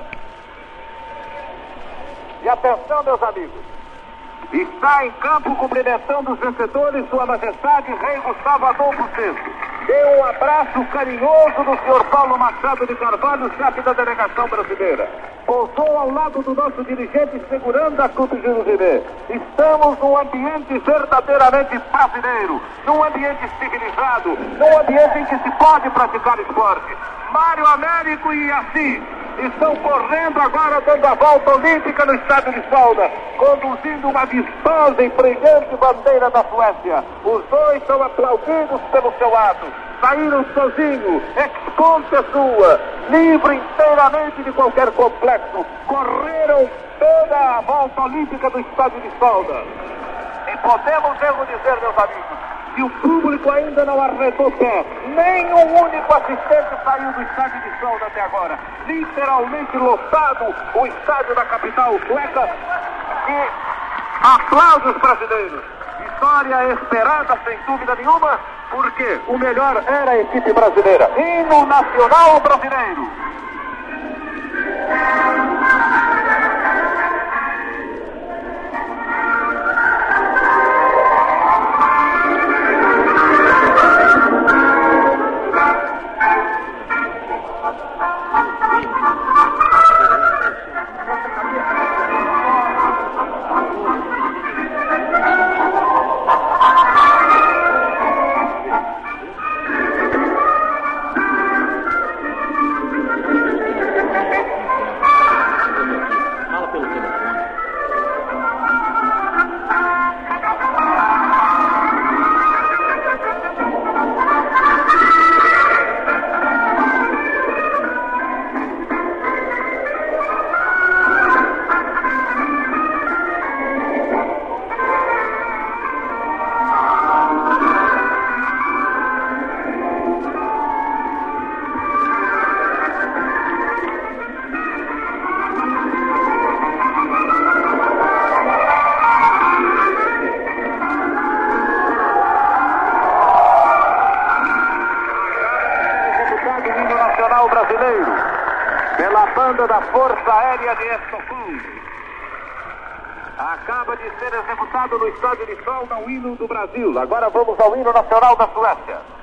E atenção, meus amigos. Está em campo cumprimentando os vencedores, Sua Majestade Rei Gustavo Adolfo VI. Dê um abraço carinhoso do senhor Paulo Machado de Carvalho, chefe da delegação brasileira. Pousou ao lado do nosso dirigente segurando a Clube Rimet. Estamos num ambiente verdadeiramente brasileiro, num ambiente civilizado, num ambiente em que se pode praticar esporte. Mário Américo e assim estão correndo agora dando a volta olímpica no estádio de Solda, conduzindo uma vistosa e brilhante bandeira da Suécia. Os dois são aplaudidos pelo seu ato. Saíram sozinhos, ex-conta sua, livre inteiramente de qualquer complexo. Correram toda a volta olímpica do estádio de Solda. E podemos mesmo dizer, meus amigos, e o público ainda não arredou pé. Nem um único assistente saiu do estádio de Solda até agora. Literalmente lotado o estádio da capital sueca. E aplausos brasileiros. Vitória esperada, sem dúvida nenhuma, porque o melhor era a equipe brasileira. Hino nacional brasileiro. No estádio de Solna o hino do Brasil. Agora vamos ao hino nacional da Suécia.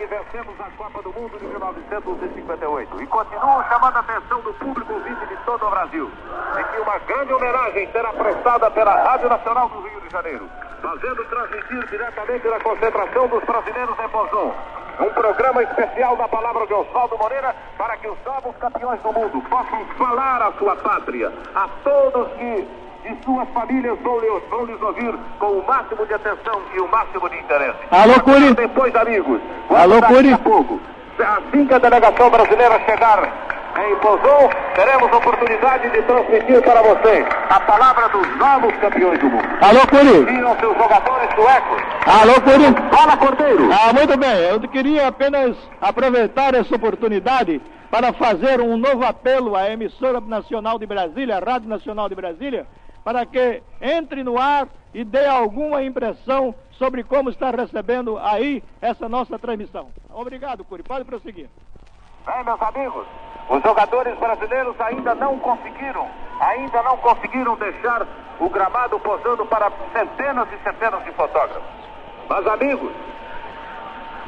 Que vencemos a Copa do Mundo de 1958. E continuo chamando a atenção do público ouvinte de todo o Brasil de que uma grande homenagem será prestada pela Rádio Nacional do Rio de Janeiro, fazendo transmitir diretamente da concentração dos brasileiros em Bozon. Um programa especial da palavra de Oswaldo Moreira para que os novos campeões do mundo possam falar à sua pátria, a todos que e suas famílias vão lhes, vão lhes ouvir com o máximo de atenção e o máximo de interesse. Alô, Curi. Depois, amigos. Alô, Curi. Assim que a delegação brasileira chegar em Bozon, teremos oportunidade de transmitir para vocês a palavra dos novos campeões do mundo. Alô, Curi. Viram seus jogadores suecos. Alô, Curi. Fala, Cordeiro. Ah, muito bem. Eu queria apenas aproveitar essa oportunidade para fazer um novo apelo à emissora nacional de Brasília, a Rádio Nacional de Brasília, para que entre no ar e dê alguma impressão sobre como está recebendo aí essa nossa transmissão. Obrigado, Curi. Pode prosseguir. Bem, meus amigos, os jogadores brasileiros ainda não conseguiram, ainda não conseguiram deixar o gramado posando para centenas e centenas de fotógrafos. Mas, amigos,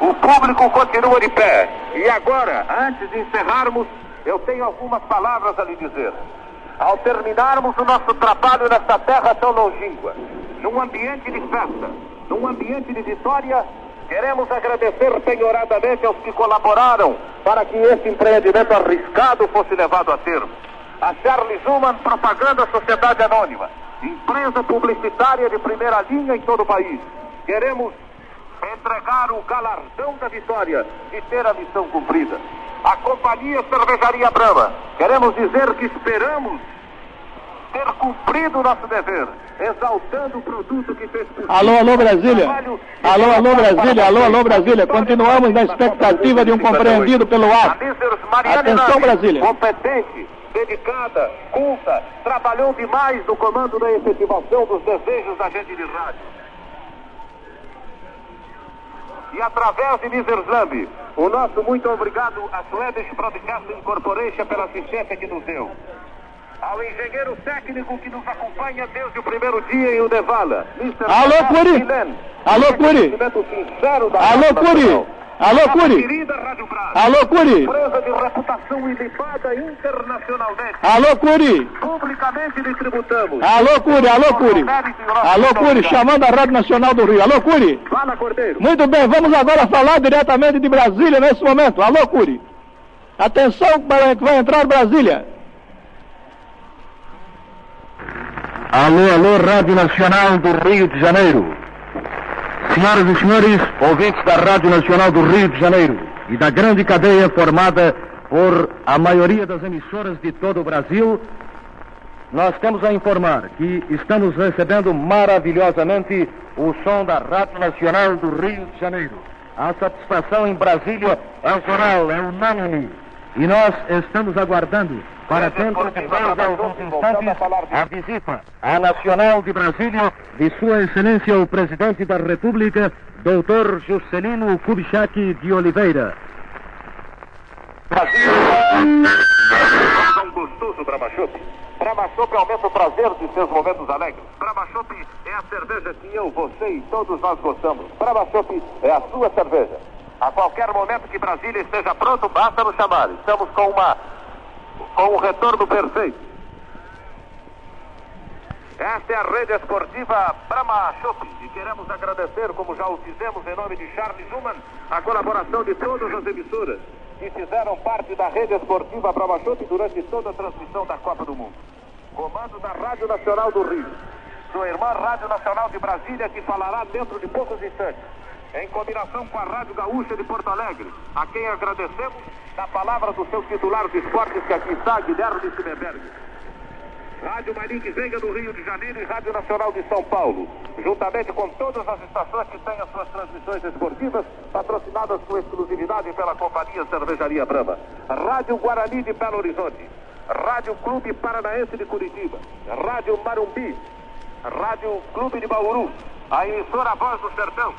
o público continua de pé. E agora, antes de encerrarmos, eu tenho algumas palavras a lhe dizer. Ao terminarmos o nosso trabalho nesta terra tão longínqua, num ambiente de festa, num ambiente de vitória, queremos agradecer penhoradamente aos que colaboraram para que esse empreendimento arriscado fosse levado a termo. A Charles Zuman Propaganda Sociedade Anônima, empresa publicitária de primeira linha em todo o país. Queremos entregar o galardão da vitória e ter a missão cumprida. A Companhia Cervejaria Brama, queremos dizer que esperamos ter cumprido o nosso dever, exaltando o produto que fez possível. Alô, alô, Brasília. Alô, alô, Brasília. Alô, alô. Brasília. Continuamos na expectativa de um compreendido pelo ar. Atenção, Brasília. competente, dedicada, culta, trabalhou demais no comando da efetivação dos desejos da gente de rádio. E através de Zambi, o nosso muito obrigado à Swedish Broadcasting Corporation pela assistência que nos deu. Ao engenheiro técnico que nos acompanha desde o primeiro dia em Udevala, Mr. Alô, Curi. Alô, Curi. Alô, Curi. Alô, Curi. Alô, Curi. Empresa de reputação ilibada internacionalmente. Alô, Curi. Publicamente lhe tributamos. Alô, Curi. Alô, Curi. Alô, Curi. Chamando a Rádio Nacional do Rio. Alô, Curi. Fala, Cordeiro. Muito bem, vamos agora falar diretamente de Brasília nesse momento. Alô, Curi. Atenção para que vai entrar Brasília. Alô, alô, Rádio Nacional do Rio de Janeiro. Senhoras e senhores, ouvintes da Rádio Nacional do Rio de Janeiro e da grande cadeia formada por a maioria das emissoras de todo o Brasil, nós temos a informar que estamos recebendo maravilhosamente o som da Rádio Nacional do Rio de Janeiro. A satisfação em Brasília é geral, é unânime. E nós estamos aguardando para dentro de dois a alguns instantes a visita à Nacional de Brasília de Sua Excelência o Presidente da República, Dr. Juscelino Kubitschek de Oliveira. Brasil. Um gostoso Brahma Chopp. Brahma Chopp aumenta o prazer de seus momentos alegres. Brahma Chopp é a cerveja que eu, você e todos nós gostamos. Brahma Chopp é a sua cerveja. A qualquer momento que Brasília esteja pronto, basta nos chamar. Estamos com uma com um retorno perfeito. Esta é a rede esportiva Brahma Chopp e queremos agradecer, como já o fizemos em nome de Charles Schumann, a colaboração de todas as emissoras que fizeram parte da rede esportiva Brahma Chopp durante toda a transmissão da Copa do Mundo. Comando da Rádio Nacional do Rio, sua irmã Rádio Nacional de Brasília, que falará dentro de poucos instantes, em combinação com a Rádio Gaúcha de Porto Alegre, a quem agradecemos na palavra do seu titular de esportes que aqui está, Guilherme Schmeberg. Rádio Marinque Veiga do Rio de Janeiro e Rádio Nacional de São Paulo, juntamente com todas as estações que têm as suas transmissões esportivas, patrocinadas com exclusividade pela Companhia Cervejaria Brama. Rádio Guarani de Belo Horizonte, Rádio Clube Paranaense de Curitiba, Rádio Marumbi, Rádio Clube de Bauru, a emissora Voz do Sertão,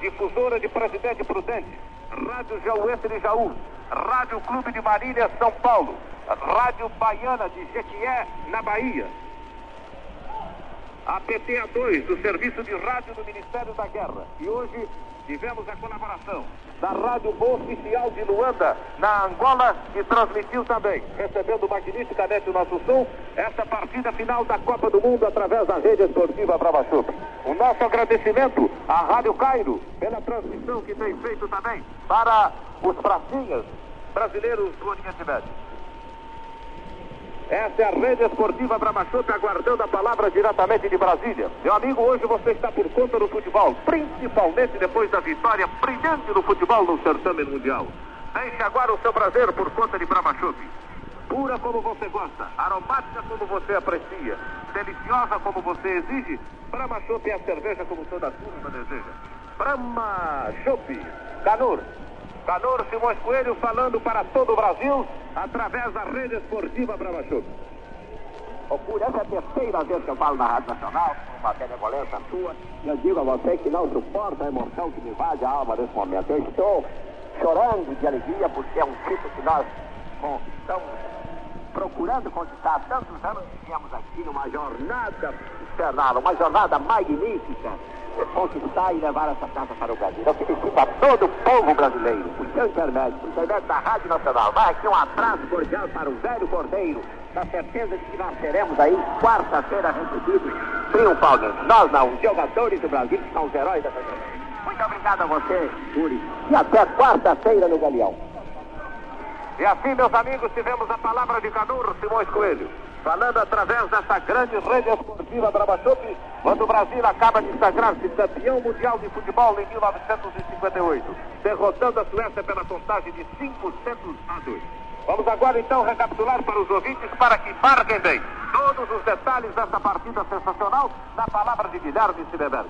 difusora de Presidente Prudente, Rádio Jauense de Jaú, Rádio Clube de Marília, São Paulo, Rádio Baiana de Jequié, na Bahia. A PTA2, do Serviço de Rádio do Ministério da Guerra. E hoje tivemos a colaboração da Rádio Oficial de Luanda, na Angola, que transmitiu também, recebendo magnificamente o nosso som, essa partida final da Copa do Mundo através da rede esportiva Brava Chup. O nosso agradecimento à Rádio Cairo pela transmissão que tem feito também para os pracinhas brasileiros do Oriente Médio. Essa é a rede esportiva Bramachuta aguardando a palavra diretamente de Brasília. Meu amigo, hoje você está por conta do futebol, principalmente depois da vitória brilhante do futebol no certame mundial. Deixe agora o seu prazer por conta de Bramachup. Pura como você gosta, aromática como você aprecia, deliciosa como você exige, Brahma Chopp é a cerveja como toda turma deseja. Brahma Chopp, Canur, Canor Simões Coelho falando para todo o Brasil através da rede esportiva Brava Chup. Ocura, essa é a terceira vez que eu falo na Rádio Nacional, uma benevolência sua, e eu digo a você que não suporta a emoção que me invade a alma nesse momento. Eu estou chorando de alegria porque é um título que nós conquistamos, procurando conquistar tantos anos viemos aqui numa jornada infernal, uma jornada magnífica conquistar e levar essa taça para o Brasil. Eu felicito a todo o povo brasileiro, por seu intermédio, por intermédio da Rádio Nacional. Vai aqui um abraço cordial para o velho Cordeiro, na certeza de que nós seremos aí, quarta-feira, recebidos triunfalmente. Nós não, os jogadores do Brasil, que são os heróis dessa gente. Muito obrigado a você, Uri. E até quarta-feira no Galeão. E assim, meus amigos, tivemos a palavra de Canur Simões Coelho falando através dessa grande rede esportiva Brabachop, quando o Brasil acaba de sagrar-se campeão mundial de futebol em 1958, derrotando a Suécia pela contagem de 500 a 2. Vamos agora então recapitular para os ouvintes para que marquem bem todos os detalhes dessa partida sensacional na palavra de Guilherme Cineberg.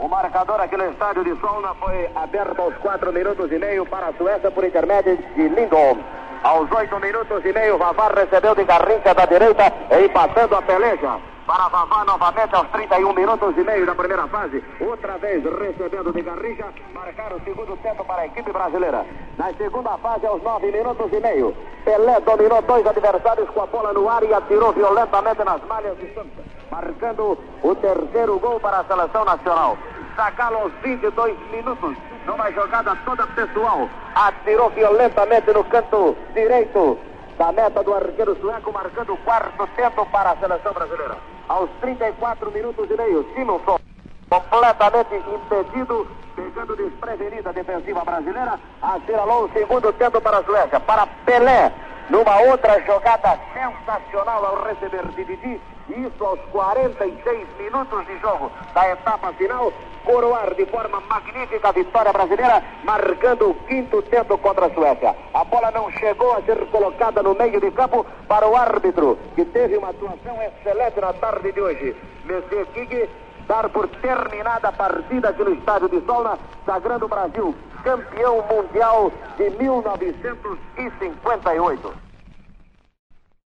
O marcador aqui no estádio de Solna foi aberto aos 4 minutos e meio para a Suécia por intermédio de Lindholm. Aos 8 minutos e meio, Vavá recebeu de Garrincha da direita e passando a peleja. Para Vavá novamente aos 31 minutos e meio da primeira fase. Outra vez recebendo de Garrincha. Marcaram o segundo tempo para a equipe brasileira. Na segunda fase, aos 9 minutos e meio. Pelé dominou dois adversários com a bola no ar e atirou violentamente nas malhas de Santos. Marcando o terceiro gol para a seleção nacional. Sacalo aos 22 minutos. numa jogada toda pessoal, atirou violentamente no canto direito da meta do arqueiro sueco, marcando o quarto tempo para a seleção brasileira. Aos 34 minutos e meio, Simonson, completamente impedido, pegando desprevenida a defensiva brasileira, assinalou o segundo tempo para a Suécia. Para Pelé, numa outra jogada sensacional ao receber Didi, isso aos 46 minutos de jogo da etapa final, coroar de forma magnífica a vitória brasileira, marcando o quinto tempo contra a Suécia. A bola não chegou a ser colocada no meio de campo para o árbitro, que teve uma atuação excelente na tarde de hoje. Monsieur King dar por terminada a partida aqui no estádio de Solna, sagrando o Brasil campeão mundial de 1958.